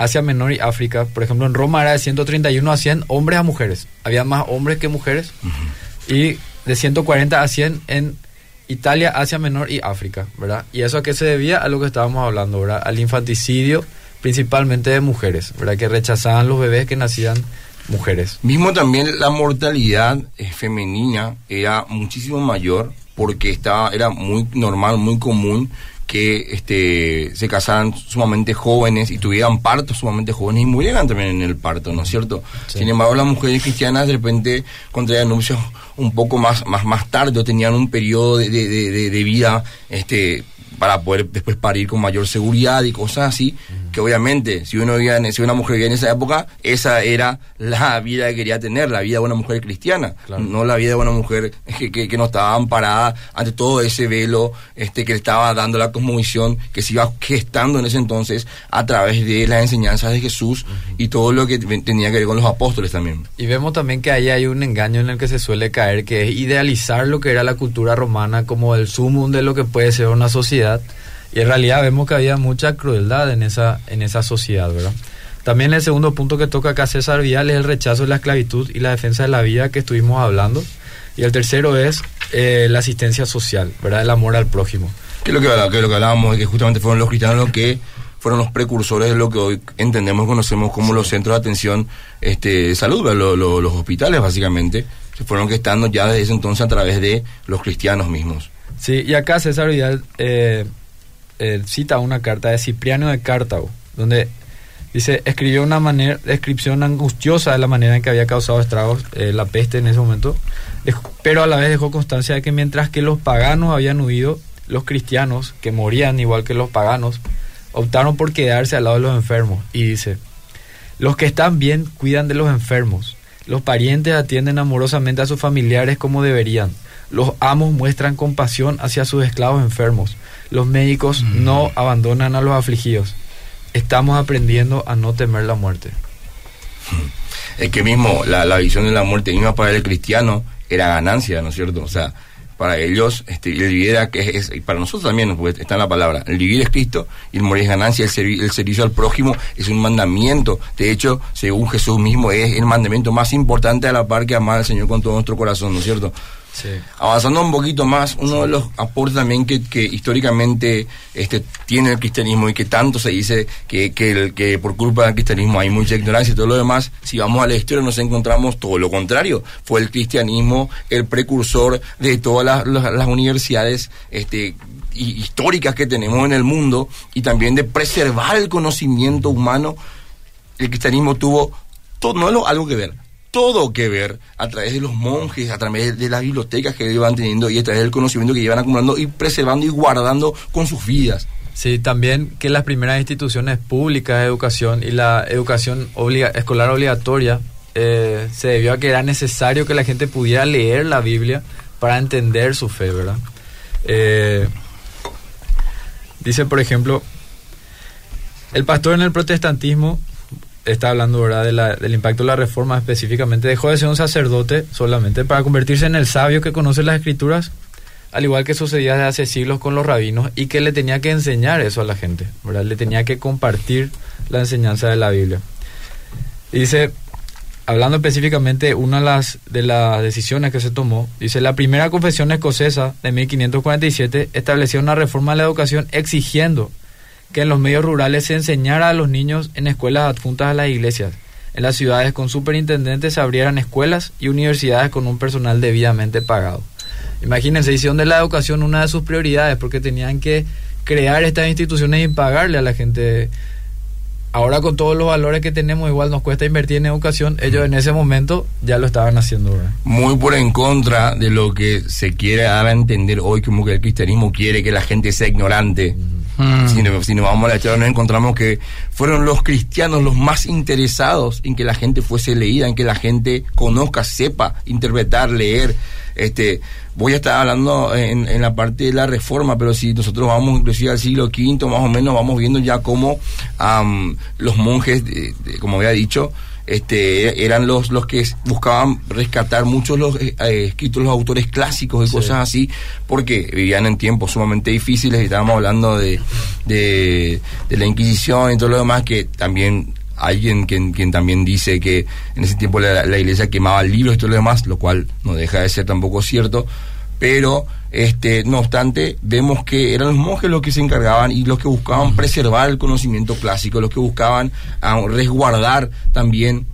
Asia Menor y África, por ejemplo, en Roma era de 131 a 100 hombres a mujeres. Había más hombres que mujeres. Y de 140 a 100 en Italia, Asia Menor y África, ¿verdad? Y eso a qué se debía a lo que estábamos hablando, ¿verdad? Al infanticidio principalmente de mujeres, ¿verdad? Que rechazaban los bebés que nacían mujeres. Mismo también la mortalidad eh, femenina era muchísimo mayor porque estaba era muy normal, muy común que este se casaran sumamente jóvenes y tuvieran partos sumamente jóvenes y murieran también en el parto, ¿no es cierto? Sin embargo, las mujeres cristianas de repente contraían nupcias un poco más más más tarde o tenían un periodo de, de, de vida este para poder después parir con mayor seguridad y cosas así, que obviamente si uno vivía si una mujer vivía en esa época, esa era la vida que quería tener, la vida de una mujer cristiana, no la vida de una mujer que, que, no estaba amparada ante todo ese velo este que le estaba dando la cosmovisión que se iba gestando en ese entonces a través de las enseñanzas de Jesús y todo lo que tenía que ver con los apóstoles también. Y vemos también que ahí hay un engaño en el que se suele caer, que es idealizar lo que era la cultura romana como el sumum de lo que puede ser una sociedad y en realidad vemos que había mucha crueldad en esa, en esa sociedad, ¿verdad? También el segundo punto que toca acá César Vial es el rechazo de la esclavitud y la defensa de la vida que estuvimos hablando. Y el tercero es eh, la asistencia social, ¿verdad? El amor al prójimo. ¿Qué es lo que, lo que hablábamos? Que justamente fueron los cristianos los que fueron los precursores de lo que hoy entendemos, conocemos como los centros de atención este, de salud, los hospitales básicamente, que fueron que estando ya desde ese entonces a través de los cristianos mismos. Sí, y acá César Vidal eh, eh, cita una carta de Cipriano de Cartago, donde dice, escribió una manera, descripción angustiosa de la manera en que había causado estragos eh, la peste en ese momento, pero a la vez dejó constancia de que mientras que los paganos habían huido, los cristianos, que morían igual que los paganos, optaron por quedarse al lado de los enfermos. Y dice, los que están bien cuidan de los enfermos, los parientes atienden amorosamente a sus familiares como deberían, los amos muestran compasión hacia sus esclavos enfermos. Los médicos mm. no abandonan a los afligidos. Estamos aprendiendo a no temer la muerte. Es que mismo la, visión de la muerte misma para el cristiano era ganancia, ¿no es cierto? O sea, para ellos, este, el vivir era, que es, y para nosotros también, porque está en la palabra, el vivir es Cristo y el morir es ganancia, el, servi- el servicio al prójimo es un mandamiento. De hecho, según Jesús mismo, es el mandamiento más importante a la par que amar al Señor con todo nuestro corazón, ¿no es cierto? Sí. Avanzando un poquito más, uno de los aportes también que, que históricamente este, tiene el cristianismo y que tanto se dice que, que, el- que por culpa del cristianismo hay mucha ignorancia y todo lo demás, si vamos a la historia nos encontramos todo lo contrario. Fue el cristianismo el precursor de todas las, las- las universidades este, hi- históricas que tenemos en el mundo y también de preservar el conocimiento humano. El cristianismo tuvo todo, no lo- algo que ver, todo que ver a través de los monjes, a través de las bibliotecas que iban teniendo y a través del conocimiento que iban acumulando y preservando y guardando con sus vidas. Sí, también que las primeras instituciones públicas de educación y la educación obliga- escolar obligatoria eh, se debió a que era necesario que la gente pudiera leer la Biblia para entender su fe, ¿verdad? Eh, dice, por ejemplo, el pastor en el protestantismo está hablando ¿verdad? Del impacto de la reforma específicamente, dejó de ser un sacerdote solamente para convertirse en el sabio que conoce las escrituras, al igual que sucedía desde hace siglos con los rabinos, y que le tenía que enseñar eso a la gente, ¿verdad? le tenía que compartir la enseñanza de la Biblia. Dice, hablando específicamente, una de las, de las decisiones que se tomó, dice, la primera confesión escocesa de 1547 estableció una reforma de la educación exigiendo que en los medios rurales se enseñara a los niños en escuelas adjuntas a las iglesias. En las ciudades con superintendentes se abrieran escuelas y universidades con un personal debidamente pagado. Imagínense, hicieron de la educación una de sus prioridades porque tenían que crear estas instituciones y pagarle a la gente. Ahora con todos los valores que tenemos, igual nos cuesta invertir en educación, ellos en ese momento ya lo estaban haciendo. Muy por en contra de lo que se quiere dar a entender hoy como que el cristianismo quiere que la gente sea ignorante. Nos, si nos vamos a la historia nos encontramos que fueron los cristianos los más interesados en que la gente fuese leída, en que la gente conozca, sepa interpretar, leer. Este, voy a estar hablando en, en la parte de la reforma, pero si nosotros vamos inclusive al siglo V, más o menos, vamos viendo ya cómo am, los monjes, de- como había dicho, este, eran los, los que buscaban rescatar muchos los eh, eh, escritos, los autores clásicos y Sí. cosas así, porque vivían en tiempos sumamente difíciles y estábamos hablando de, de, de la Inquisición y todo lo demás, que también alguien quien, quien también dice que en ese tiempo la, la iglesia quemaba libros y todo lo demás, lo cual no deja de ser tampoco cierto, pero este no obstante vemos que eran los monjes los que se encargaban y los que buscaban preservar el conocimiento clásico, los que buscaban ah, resguardar también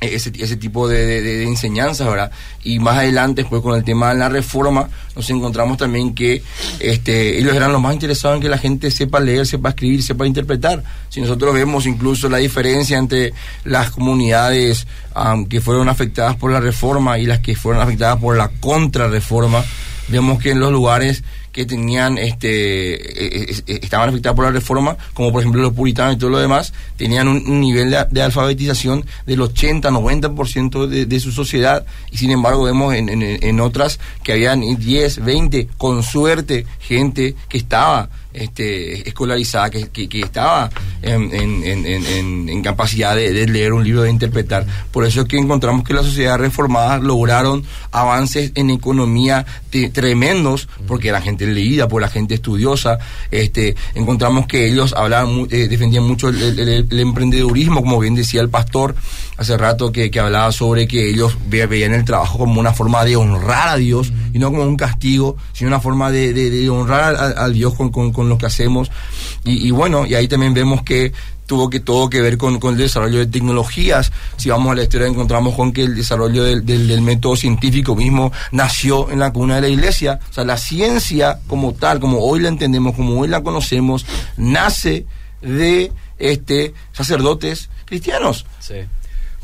ese, ese tipo de, de, enseñanzas, ¿verdad? Y más adelante, después con el tema de la reforma, nos encontramos también que este, ellos eran los más interesados en que la gente sepa leer, sepa escribir, sepa interpretar. Si nosotros vemos incluso la diferencia entre las comunidades am, que fueron afectadas por la reforma y las que fueron afectadas por la contrarreforma, vemos que en los lugares que tenían este eh, eh, eh, estaban afectadas por la reforma, como por ejemplo los puritanos y todo lo demás, tenían un, un nivel de, de alfabetización del 80-90% de, de su sociedad y sin embargo vemos en, en, en otras que habían 10, 20, con suerte, gente que estaba este, escolarizada, que, que, estaba en, en, en, en- capacidad de, de leer un libro, de interpretar. Por eso es que encontramos que las sociedades reformadas lograron avances en economía tremendos, porque la gente leída, por la gente estudiosa, este, encontramos que ellos hablaban, eh, defendían mucho el- el- el emprendedurismo, como bien decía el pastor hace rato que, que hablaba sobre que ellos ve- veían el trabajo como una forma de honrar a Dios y no como un castigo, sino una forma de, honrar al Dios con, con- con lo que hacemos. Y, y bueno, y ahí también vemos que tuvo que todo que ver con, con el desarrollo de tecnologías. Si vamos a la historia encontramos con que el desarrollo del, del- del método científico mismo nació en la cuna de la iglesia. O sea, la ciencia como tal, como hoy la entendemos, como hoy la conocemos, nace de este sacerdotes cristianos. Sí.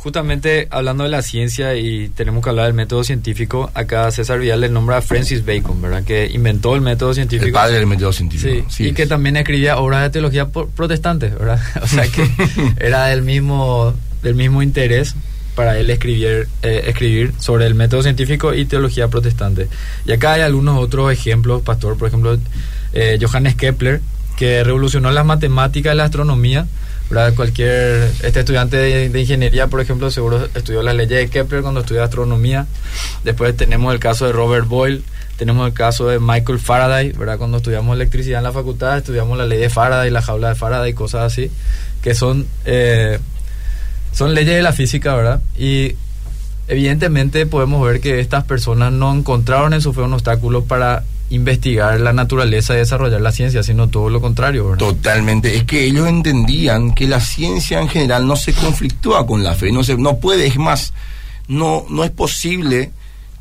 Justamente hablando de la ciencia y tenemos que hablar del método científico, acá César Vidal le nombra a Francis Bacon, ¿verdad? Que inventó el método científico. El padre del método Sí, científico. Sí, y que también escribía obras de teología protestantes, ¿verdad? O sea que era del mismo, del mismo interés para él escribir, eh, escribir sobre el método científico y teología protestante. Y acá hay algunos otros ejemplos, pastor, por ejemplo, eh, Johannes Kepler, que revolucionó las matemáticas y la astronomía. Cualquier este estudiante de, de ingeniería, por ejemplo, seguro estudió las leyes de Kepler cuando estudió astronomía. Después tenemos el caso de Robert Boyle, Tenemos el caso de Michael Faraday, ¿verdad? Cuando estudiamos electricidad en la facultad, estudiamos la ley de Faraday, la jaula de Faraday, cosas así, que son, eh, son leyes de la física, ¿verdad? Y evidentemente podemos ver que estas personas no encontraron en su fe un obstáculo para investigar la naturaleza y desarrollar la ciencia, sino todo lo contrario. Totalmente. Es que ellos entendían que la ciencia en general no se conflictúa con la fe, no se, no puede, es más, no, no es posible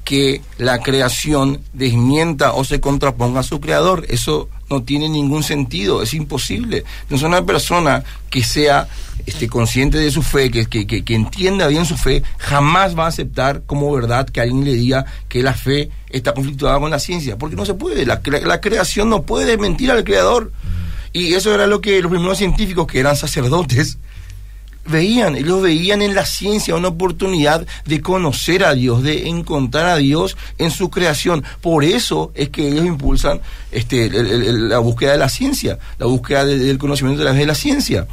que la creación desmienta o se contraponga a su creador. Eso no tiene ningún sentido, es imposible. Entonces una persona que sea este, consciente de su fe, que, que, que, entienda bien su fe, jamás va a aceptar como verdad que alguien le diga que la fe está conflictuada con la ciencia, porque no se puede, la, la creación no puede mentir al creador. Y eso era lo que los primeros científicos, que eran sacerdotes, veían, ellos veían en la ciencia una oportunidad de conocer a Dios, de encontrar a Dios en su creación. Por eso es que ellos impulsan este, la búsqueda de la ciencia, la búsqueda del conocimiento de la, de la ciencia.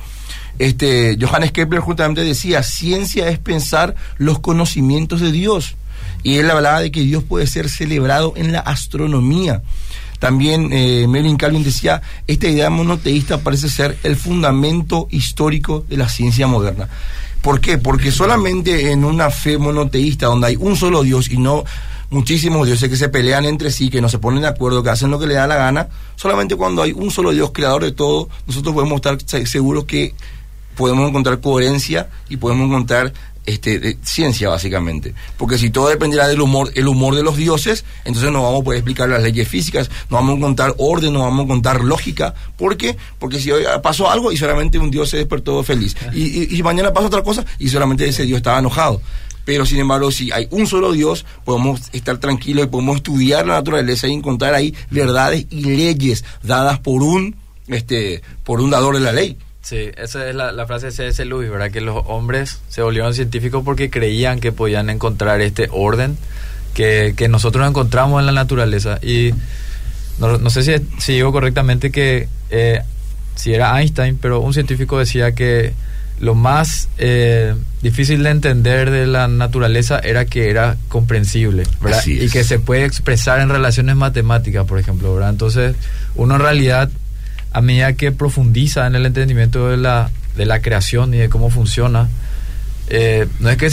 Este, Johannes Kepler justamente decía, ciencia es pensar los conocimientos de Dios. Y él hablaba de que Dios puede ser celebrado en la astronomía. También eh, Melvin Calvin decía, esta idea monoteísta parece ser el fundamento histórico de la ciencia moderna. ¿Por qué? Porque solamente en una fe monoteísta donde hay un solo Dios y no muchísimos dioses que se pelean entre sí, que no se ponen de acuerdo, que hacen lo que le da la gana, solamente cuando hay un solo Dios creador de todo, nosotros podemos estar seguros que podemos encontrar coherencia y podemos encontrar este, ciencia básicamente. Porque si todo dependerá del humor, el humor de los dioses, entonces no vamos a poder explicar las leyes físicas, no vamos a encontrar orden, no vamos a encontrar lógica. ¿Por qué? Porque si hoy pasó algo y solamente un dios se despertó feliz. Y, y, mañana pasa otra cosa y solamente ese dios estaba enojado. Pero sin embargo, si hay un solo Dios, podemos estar tranquilos y podemos estudiar la naturaleza y encontrar ahí verdades y leyes dadas por un, este, por un dador de la ley. Sí, esa es la, frase de C.S. Lewis, ¿verdad? Que los hombres se volvieron científicos porque creían que podían encontrar este orden que, nosotros encontramos en la naturaleza. Y no, sé si, si, digo correctamente que eh, si era Einstein, pero un científico decía que lo más eh, difícil de entender de la naturaleza era que era comprensible, ¿verdad? Y que se puede expresar en relaciones matemáticas, por ejemplo, ¿verdad? Entonces, uno en realidad a medida que profundiza en el entendimiento de la, de la creación y de cómo funciona, eh, no es que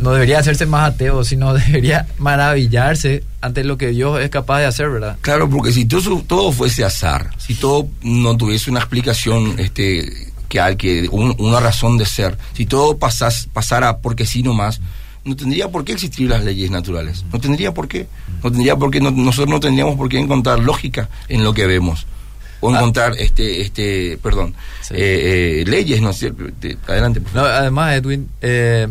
no debería hacerse más ateo, sino debería maravillarse ante lo que Dios es capaz de hacer, ¿verdad? Claro, porque si todo, todo fuese azar, si todo no tuviese una explicación, este, que, hay, que una razón de ser, si todo pasas, pasara porque sí nomás, no tendría por qué existir las leyes naturales, no tendría por qué, no tendría por qué, nosotros no tendríamos por qué encontrar lógica en lo que vemos o encontrar ah. este este perdón eh, eh, leyes no adelante no, además Edwin eh,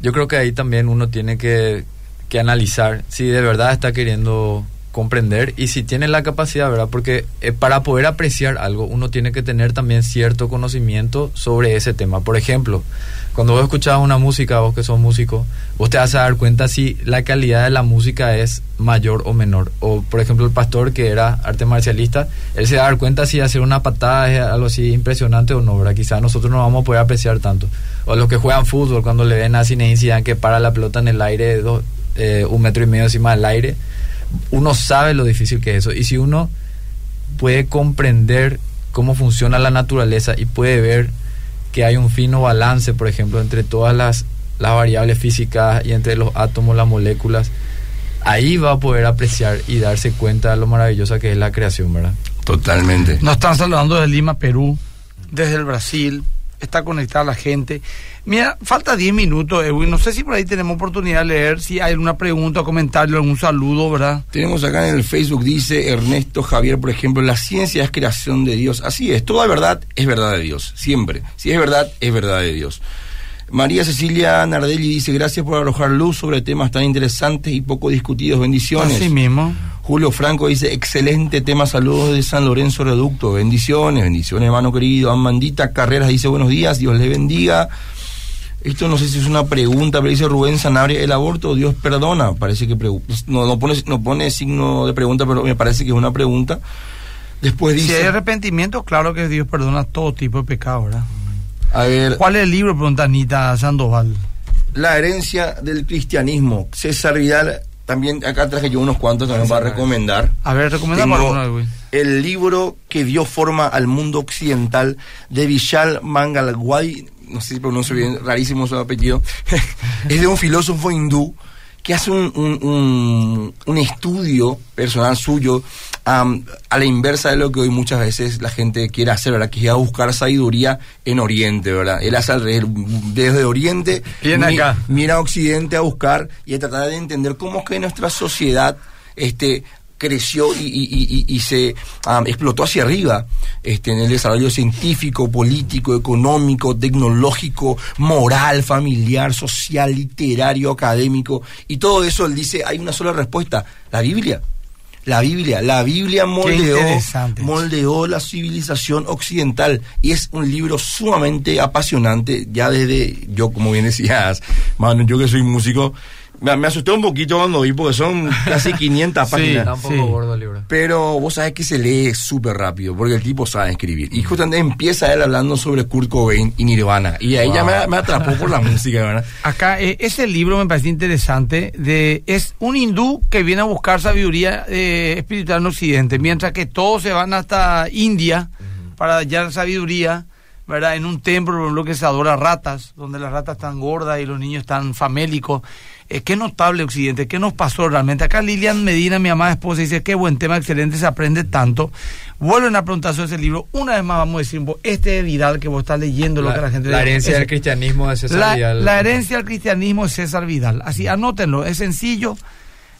yo creo que ahí también uno tiene que, que analizar si de verdad está queriendo comprender y si tiene la capacidad, ¿verdad? Porque para poder apreciar algo uno tiene que tener también cierto conocimiento sobre ese tema. Por ejemplo, cuando vos escuchás una música, vos que sos músico, vos te vas a dar cuenta si la calidad de la música es mayor o menor. O, por ejemplo, el pastor que era arte marcialista, él se va a dar cuenta si hacer una patada es algo así impresionante o no, ¿verdad? Quizás nosotros no vamos a poder apreciar tanto. O los que juegan fútbol, cuando le ven a Zinedine que para la pelota en el aire, dos, eh, un metro y medio encima del aire, uno sabe lo difícil que es eso. Y si uno puede comprender cómo funciona la naturaleza y puede ver que hay un fino balance, por ejemplo, entre todas las, las variables físicas y entre los átomos, las moléculas, ahí va a poder apreciar y darse cuenta de lo maravillosa que es la creación, ¿verdad? Totalmente. Nos están saludando de Lima, Perú, desde el Brasil, está conectada la gente. Mira, falta 10 minutos, Edwin. No sé si por ahí tenemos oportunidad de leer, si hay alguna pregunta, comentario, algún saludo, ¿verdad? Tenemos acá en el Facebook, dice Ernesto Javier, por ejemplo, la ciencia es creación de Dios. Así es, toda verdad es verdad de Dios, siempre. Si es verdad, es verdad de Dios. María Cecilia Nardelli dice, gracias por arrojar luz sobre temas tan interesantes y poco discutidos. Bendiciones. Así mismo. Julio Franco dice, excelente tema, saludos de San Lorenzo Reducto. Bendiciones, bendiciones, hermano querido. Amandita Carreras dice, buenos días, Dios le bendiga. Esto no sé si es una pregunta, pero dice Rubén Sanabria, ¿el aborto Dios perdona? Parece que pues, no, no, pone, no pone signo de pregunta, pero me parece que es una pregunta. Después dice... Si hay arrepentimiento, claro que Dios perdona todo tipo de pecado, ¿verdad? A ver... ¿Cuál es el libro? Pregunta Anita Sandoval. La herencia del cristianismo. César Vidal también acá traje yo unos cuantos también para recomendar. A ver, recomendamos Tengo alguno, güey. El libro que dio forma al mundo occidental de Vishal Mangalwai, no sé si pronuncio bien, rarísimo su apellido, es de un filósofo hindú que hace un, un, un- un estudio personal suyo am, a la inversa de lo que hoy muchas veces la gente quiere hacer, ¿verdad? Que es ir a buscar sabiduría en Oriente, ¿verdad? Él hace al revés, desde Oriente Viene mi- acá. mira a Occidente a buscar y a tratar de entender cómo es que nuestra sociedad este, creció y, y- y- y- y se am, explotó hacia arriba este, en el desarrollo científico, político, económico, tecnológico, moral, familiar, social, literario, académico. Y todo eso, él dice, hay una sola respuesta, la Biblia. La Biblia, la Biblia moldeó, moldeó la civilización occidental y es un libro sumamente apasionante, ya desde, yo como bien decías, mano, yo que soy músico, me, me asusté un poquito cuando vi porque son casi 500 Sí, páginas. Está un poco Sí. gordo el libro. Pero vos sabés que se lee súper rápido, porque el tipo sabe escribir. Y justamente empieza él hablando sobre Kurt Cobain y Nirvana. Y ahí ya me, me atrapó por la música, ¿verdad? Acá, eh, ese libro me parece interesante. De, es un hindú que viene a buscar sabiduría eh, espiritual en Occidente, mientras que todos se van hasta India para hallar sabiduría, ¿verdad? En un templo, por ejemplo, que se adora ratas, donde las ratas están gordas y los niños están famélicos. Eh, qué notable Occidente, qué nos pasó realmente. Acá Lilian Medina, mi amada esposa, dice, qué buen tema, excelente, se aprende tanto. Vuelven a preguntar sobre ese libro. Una vez más vamos a decir, vos, este es Vidal que vos estás leyendo, lo que la gente la herencia ese- del cristianismo de César la, Vidal. la herencia del cristianismo es César Vidal. Así, anótenlo, es sencillo.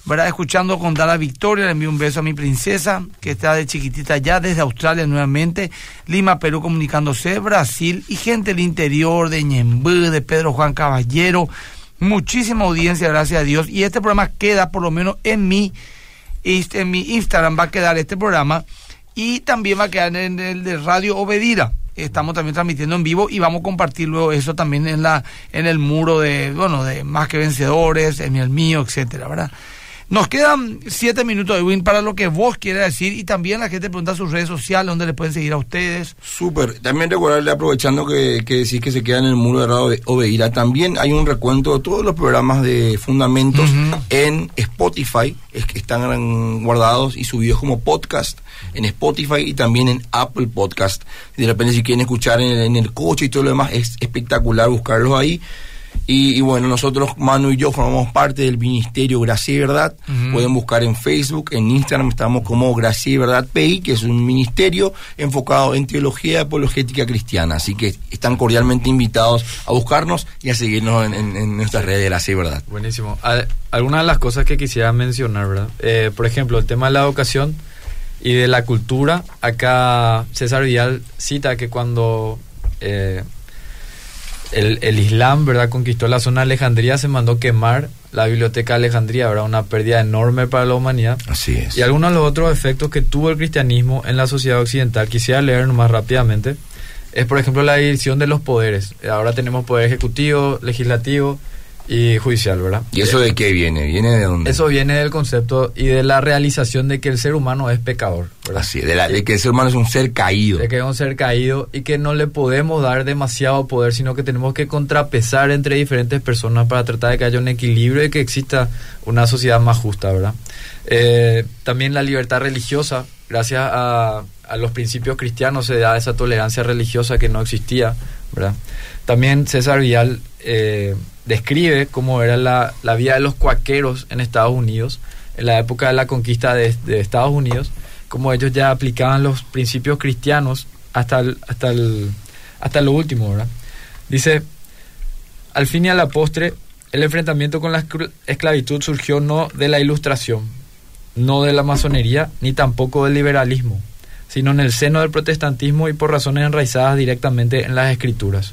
¿Verdad? Escuchando contar a Victoria, le envío un beso a mi princesa, que está de chiquitita ya desde Australia nuevamente, Lima, Perú comunicándose, Brasil y gente del interior, de Ñembú, de Pedro Juan Caballero. Muchísima audiencia, gracias a Dios. Y este programa queda, por lo menos en mi, en mi Instagram, va a quedar este programa. Y también va a quedar en el de Radio Obedira. Estamos también transmitiendo en vivo y vamos a compartir luego eso también en la en el muro de, bueno, de Más que Vencedores, en el mío, etcétera, ¿verdad? Nos quedan siete minutos de win para lo que vos quieras decir y también la gente pregunta sus redes sociales, donde le pueden seguir a ustedes. Súper. También recordarle, aprovechando que, que decís que se queda en el muro de Radio Oveira, también hay un recuento de todos los programas de Fundamentos en Spotify, es que están guardados y subidos como podcast en Spotify y también en Apple Podcast. De repente, si quieren escuchar en, en el coche y todo lo demás, es espectacular buscarlos ahí. Y, y bueno, nosotros, Manu y yo, formamos parte del Ministerio Gracia y Verdad. Pueden buscar en Facebook, en Instagram, estamos como Gracia y Verdad PI, que es un ministerio enfocado en teología apologética cristiana. Así que están cordialmente invitados a buscarnos y a seguirnos en, en- en nuestras redes de Gracia y Verdad. Buenísimo. Al- Algunas de las cosas que quisiera mencionar, ¿verdad? Eh, por ejemplo, el tema de la educación y de la cultura. Acá César Vidal cita que cuando eh, el, el Islam, ¿verdad? Conquistó la zona de Alejandría, se mandó quemar la biblioteca de Alejandría, ¿verdad? Una pérdida enorme para la humanidad. Así es. Y algunos de los otros efectos que tuvo el cristianismo en la sociedad occidental, quisiera leer más rápidamente, es por ejemplo la división de los poderes. Ahora tenemos poder ejecutivo, legislativo y judicial, ¿verdad? ¿Y eso de qué viene? ¿Viene de dónde? Eso viene del concepto y de la realización de que el ser humano es pecador, ¿verdad? Así de, la- de que el ser humano es un ser caído. De que es un ser caído y que no le podemos dar demasiado poder, sino que tenemos que contrapesar entre diferentes personas para tratar de que haya un equilibrio y que exista una sociedad más justa, ¿verdad? Eh, también la libertad religiosa, gracias a, a los principios cristianos se da esa tolerancia religiosa que no existía, ¿verdad? También César Vial eh, describe cómo era la, la vida de los cuaqueros en Estados Unidos, en la época de la conquista de, Estados Unidos, como ellos ya aplicaban los principios cristianos hasta el, hasta el, hasta lo último, ¿verdad? Dice, al fin y a la postre, el enfrentamiento con la esclavitud surgió no de la ilustración, no de la masonería, ni tampoco del liberalismo, sino en el seno del protestantismo y por razones enraizadas directamente en las escrituras.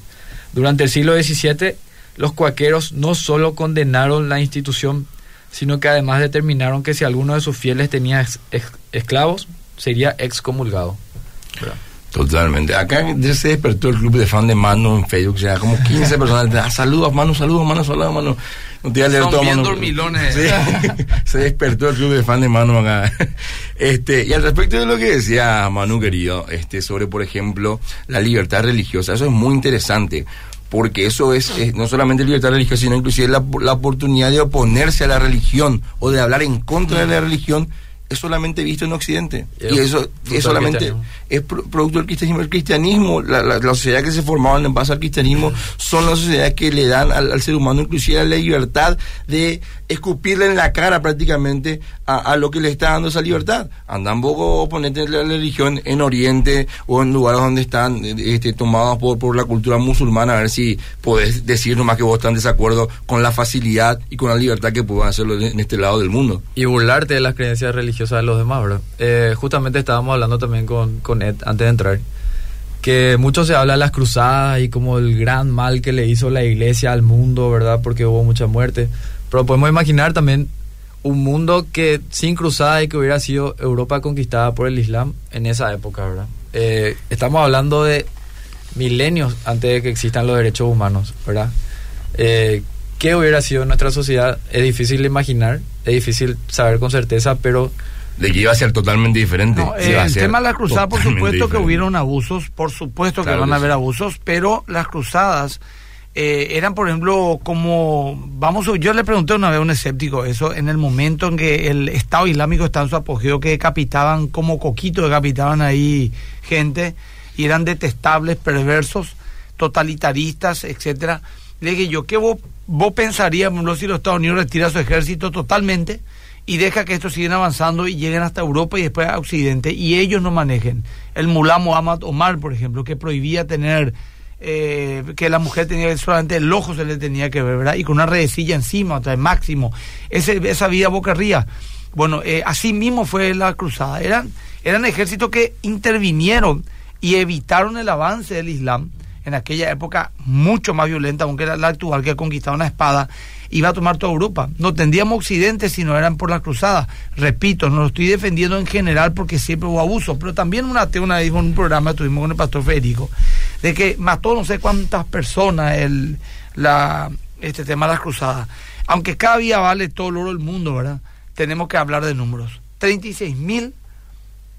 Durante el siglo XVII, los cuaqueros no solo condenaron la institución, sino que además determinaron que si alguno de sus fieles tenía ex- ex- esclavos, sería excomulgado. ¿verdad? Totalmente. Acá ya se despertó el club de fan de Manu en Facebook, ya como 15 personas. Ah, saludos, Manu, saludos, Manu, saludos, Manu. No te voy a leer Son todo, bien Manu. dormilones. Sí, se despertó el club de fan de Manu acá. Este, y al respecto de lo que decía Manu, querido, este, sobre, por ejemplo, la libertad religiosa, eso es muy interesante. Porque eso es, no solamente libertad religiosa, sino inclusive la, la oportunidad de oponerse a la religión o de hablar en contra de la religión es solamente visto en Occidente. Y, eso es solamente es producto del cristianismo. El cristianismo, la, la, sociedad que se formaban en base al cristianismo, son las sociedades que le dan al, ser humano inclusive la libertad de escupirle en la cara prácticamente a, lo que le está dando esa libertad. Andan poco oponentes de la religión en Oriente o en lugares donde están este, tomados por, por la cultura musulmana, a ver si podés decir nomás que vos estás en desacuerdo con la facilidad y con la libertad que puedan hacerlo en este lado del mundo. Y burlarte de las creencias religiosas de los demás, ¿verdad? Eh, justamente estábamos hablando también con, con Ed antes de entrar que mucho se habla de las cruzadas y como el gran mal que le hizo la iglesia al mundo, ¿verdad? Porque hubo mucha muerte. Pero podemos imaginar también un mundo que sin cruzada y que hubiera sido Europa conquistada por el Islam en esa época, ¿verdad? Eh, estamos hablando de milenios antes de que existan los derechos humanos, ¿verdad? Eh, ¿Qué hubiera sido nuestra sociedad? Es difícil de imaginar, es difícil saber con certeza, pero... De que iba a ser totalmente diferente. Eh, el tema de las cruzadas, por supuesto que hubieron abusos, por supuesto que van a haber abusos, pero las cruzadas eh, eran, por ejemplo, como, vamos, yo le pregunté una vez a un escéptico eso, en el momento en que el Estado Islámico estaba en su apogeo, que decapitaban como coquito, decapitaban ahí gente, y eran detestables, perversos, totalitaristas, etcétera. Le dije yo, ¿qué vos, vos pensarías, si los Estados Unidos retira su ejército totalmente y deja que estos sigan avanzando y lleguen hasta Europa y después a Occidente y ellos no manejen? El mulá Muhammad Omar, por ejemplo, que prohibía tener eh, que la mujer tenía solamente el ojo se le tenía que ver, ¿verdad? Y con una redecilla encima, o sea, máximo. Ese, esa vida boca arriba. Bueno, eh, así mismo fue la cruzada. Eran, eran ejércitos que intervinieron y evitaron el avance del Islam en aquella época mucho más violenta, aunque era la actual que conquistaba una espada iba a tomar toda Europa. No tendríamos Occidente si no eran por la cruzada. Repito, no lo estoy defendiendo en general porque siempre hubo abuso, pero también una una dijo en un programa tuvimos con el pastor Federico, de que mató no sé cuántas personas el, la, este tema de las cruzadas. Aunque cada día vale todo el oro del mundo, ¿verdad? Tenemos que hablar de números. 36 mil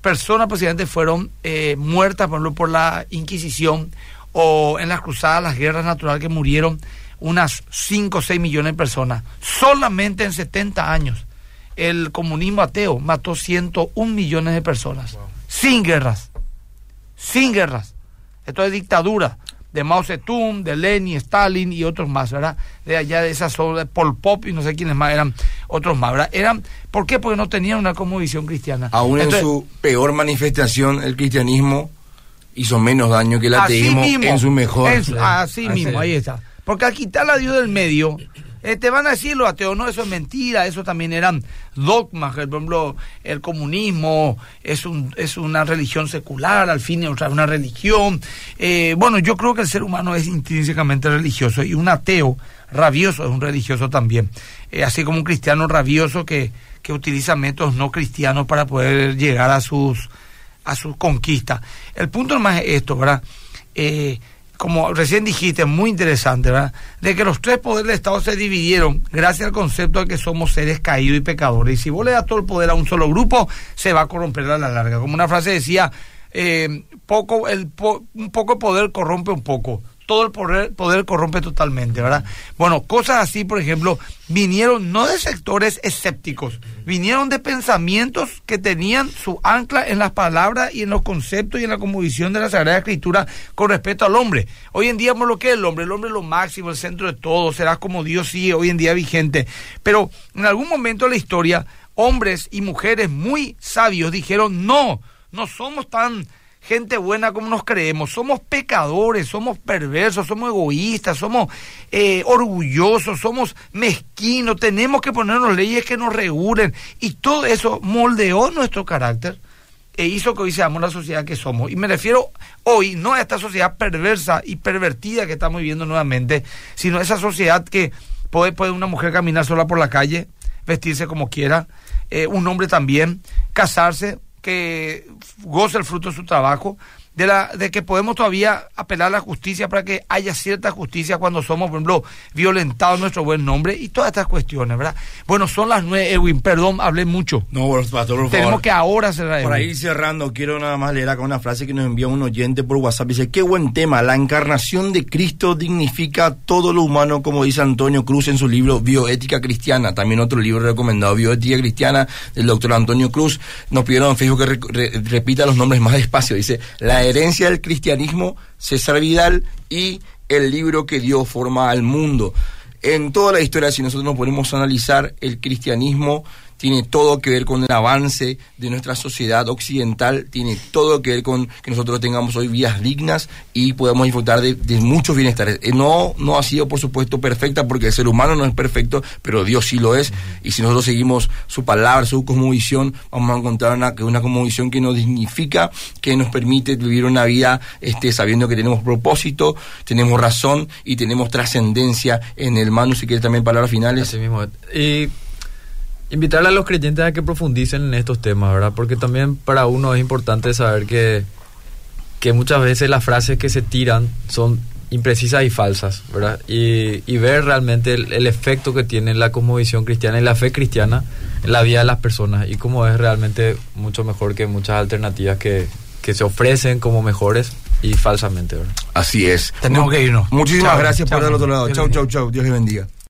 personas posiblemente fueron eh, muertas, por por la Inquisición o en las cruzadas, las guerras naturales que murieron unas 5 o 6 millones de personas. Solamente en 70 años el comunismo ateo mató 101 millones de personas. Sin guerras. Sin guerras. Esto es dictadura de Mao Zedong, de Lenin, Stalin y otros más, ¿verdad? De allá de esas de Pol Pot y no sé quiénes más eran otros más, ¿verdad? Eran, ¿por qué? Porque no tenían una visión cristiana. Aún en su peor manifestación, el cristianismo hizo menos daño que el ateísmo en su mejor. así mismo, ahí está. Porque al quitar a Dios del medio, eh, te van a decir los ateos, no, eso es mentira, eso también eran dogmas, por ejemplo, el comunismo es, un, es una religión secular, al fin y otra una religión. Eh, bueno, yo creo que el ser humano es intrínsecamente religioso y un ateo rabioso es un religioso también, eh, así como un cristiano rabioso que, que utiliza métodos no cristianos para poder llegar a sus, a sus conquistas. El punto más es esto, ¿verdad? Eh, como recién dijiste, muy interesante, ¿verdad? De que los tres poderes del Estado se dividieron gracias al concepto de que somos seres caídos y pecadores. Y si vos le das todo el poder a un solo grupo, se va a corromper a la larga. Como una frase decía, eh, poco, el un poco de poder corrompe un poco todo el poder, poder corrompe totalmente, ¿verdad? Bueno, cosas así, por ejemplo, vinieron no de sectores escépticos, vinieron de pensamientos que tenían su ancla en las palabras y en los conceptos y en la conmovisión de la Sagrada Escritura con respecto al hombre. Hoy en día, lo que es el hombre, el hombre es lo máximo, el centro de todo, será como Dios sigue hoy en día vigente. Pero en algún momento de la historia, hombres y mujeres muy sabios dijeron, no, no somos tan gente buena como nos creemos. Somos pecadores, somos perversos, somos egoístas, somos eh, orgullosos, somos mezquinos. Tenemos que ponernos leyes que nos regulen. Y todo eso moldeó nuestro carácter e hizo que hoy seamos la sociedad que somos. Y me refiero hoy no a esta sociedad perversa y pervertida que estamos viviendo nuevamente, sino a esa sociedad que puede, una mujer caminar sola por la calle, vestirse como quiera, eh, un hombre también, casarse, que goza el fruto de su trabajo, de, la, de que podemos todavía apelar a la justicia para que haya cierta justicia cuando somos, por ejemplo, violentados nuestro buen nombre y todas estas cuestiones, ¿verdad? Bueno, son las nueve, Edwin, perdón, hablé mucho. No, por favor. Tenemos que ahora cerrar. Para ir cerrando, quiero nada más leer acá una frase que nos envía un oyente por WhatsApp. Dice, qué buen tema, la encarnación de Cristo dignifica todo lo humano, como dice Antonio Cruz en su libro Bioética Cristiana, también otro libro recomendado, Bioética Cristiana, del doctor Antonio Cruz. Nos pidieron en Facebook que repita los nombres más despacio. Dice, la herencia del cristianismo, César Vidal y el libro que dio forma al mundo. En toda la historia, si nosotros nos ponemos a analizar el cristianismo, tiene todo que ver con el avance de nuestra sociedad occidental, tiene todo que ver con que nosotros tengamos hoy vías dignas y podamos disfrutar de, muchos bienestares. Eh, no, no ha sido, por supuesto, perfecta porque el ser humano no es perfecto, pero Dios sí lo es. Y si nosotros seguimos su palabra, su cosmovisión, vamos a encontrar una, una cosmovisión que nos dignifica, que nos permite vivir una vida este, sabiendo que tenemos propósito, tenemos razón y tenemos trascendencia en el mano. Si quiere también palabras finales. Así mismo. Y invitarle a los creyentes a que profundicen en estos temas, ¿verdad? Porque también para uno es importante saber que, que muchas veces las frases que se tiran son imprecisas y falsas, ¿verdad? Y, y ver realmente el, efecto que tiene la cosmovisión cristiana y la fe cristiana en la vida de las personas y cómo es realmente mucho mejor que muchas alternativas que, que se ofrecen como mejores y falsamente, ¿verdad? Así es. Tenemos que irnos. Muchísimas gracias por el otro lado. Chau, chau, chau. Dios le bendiga.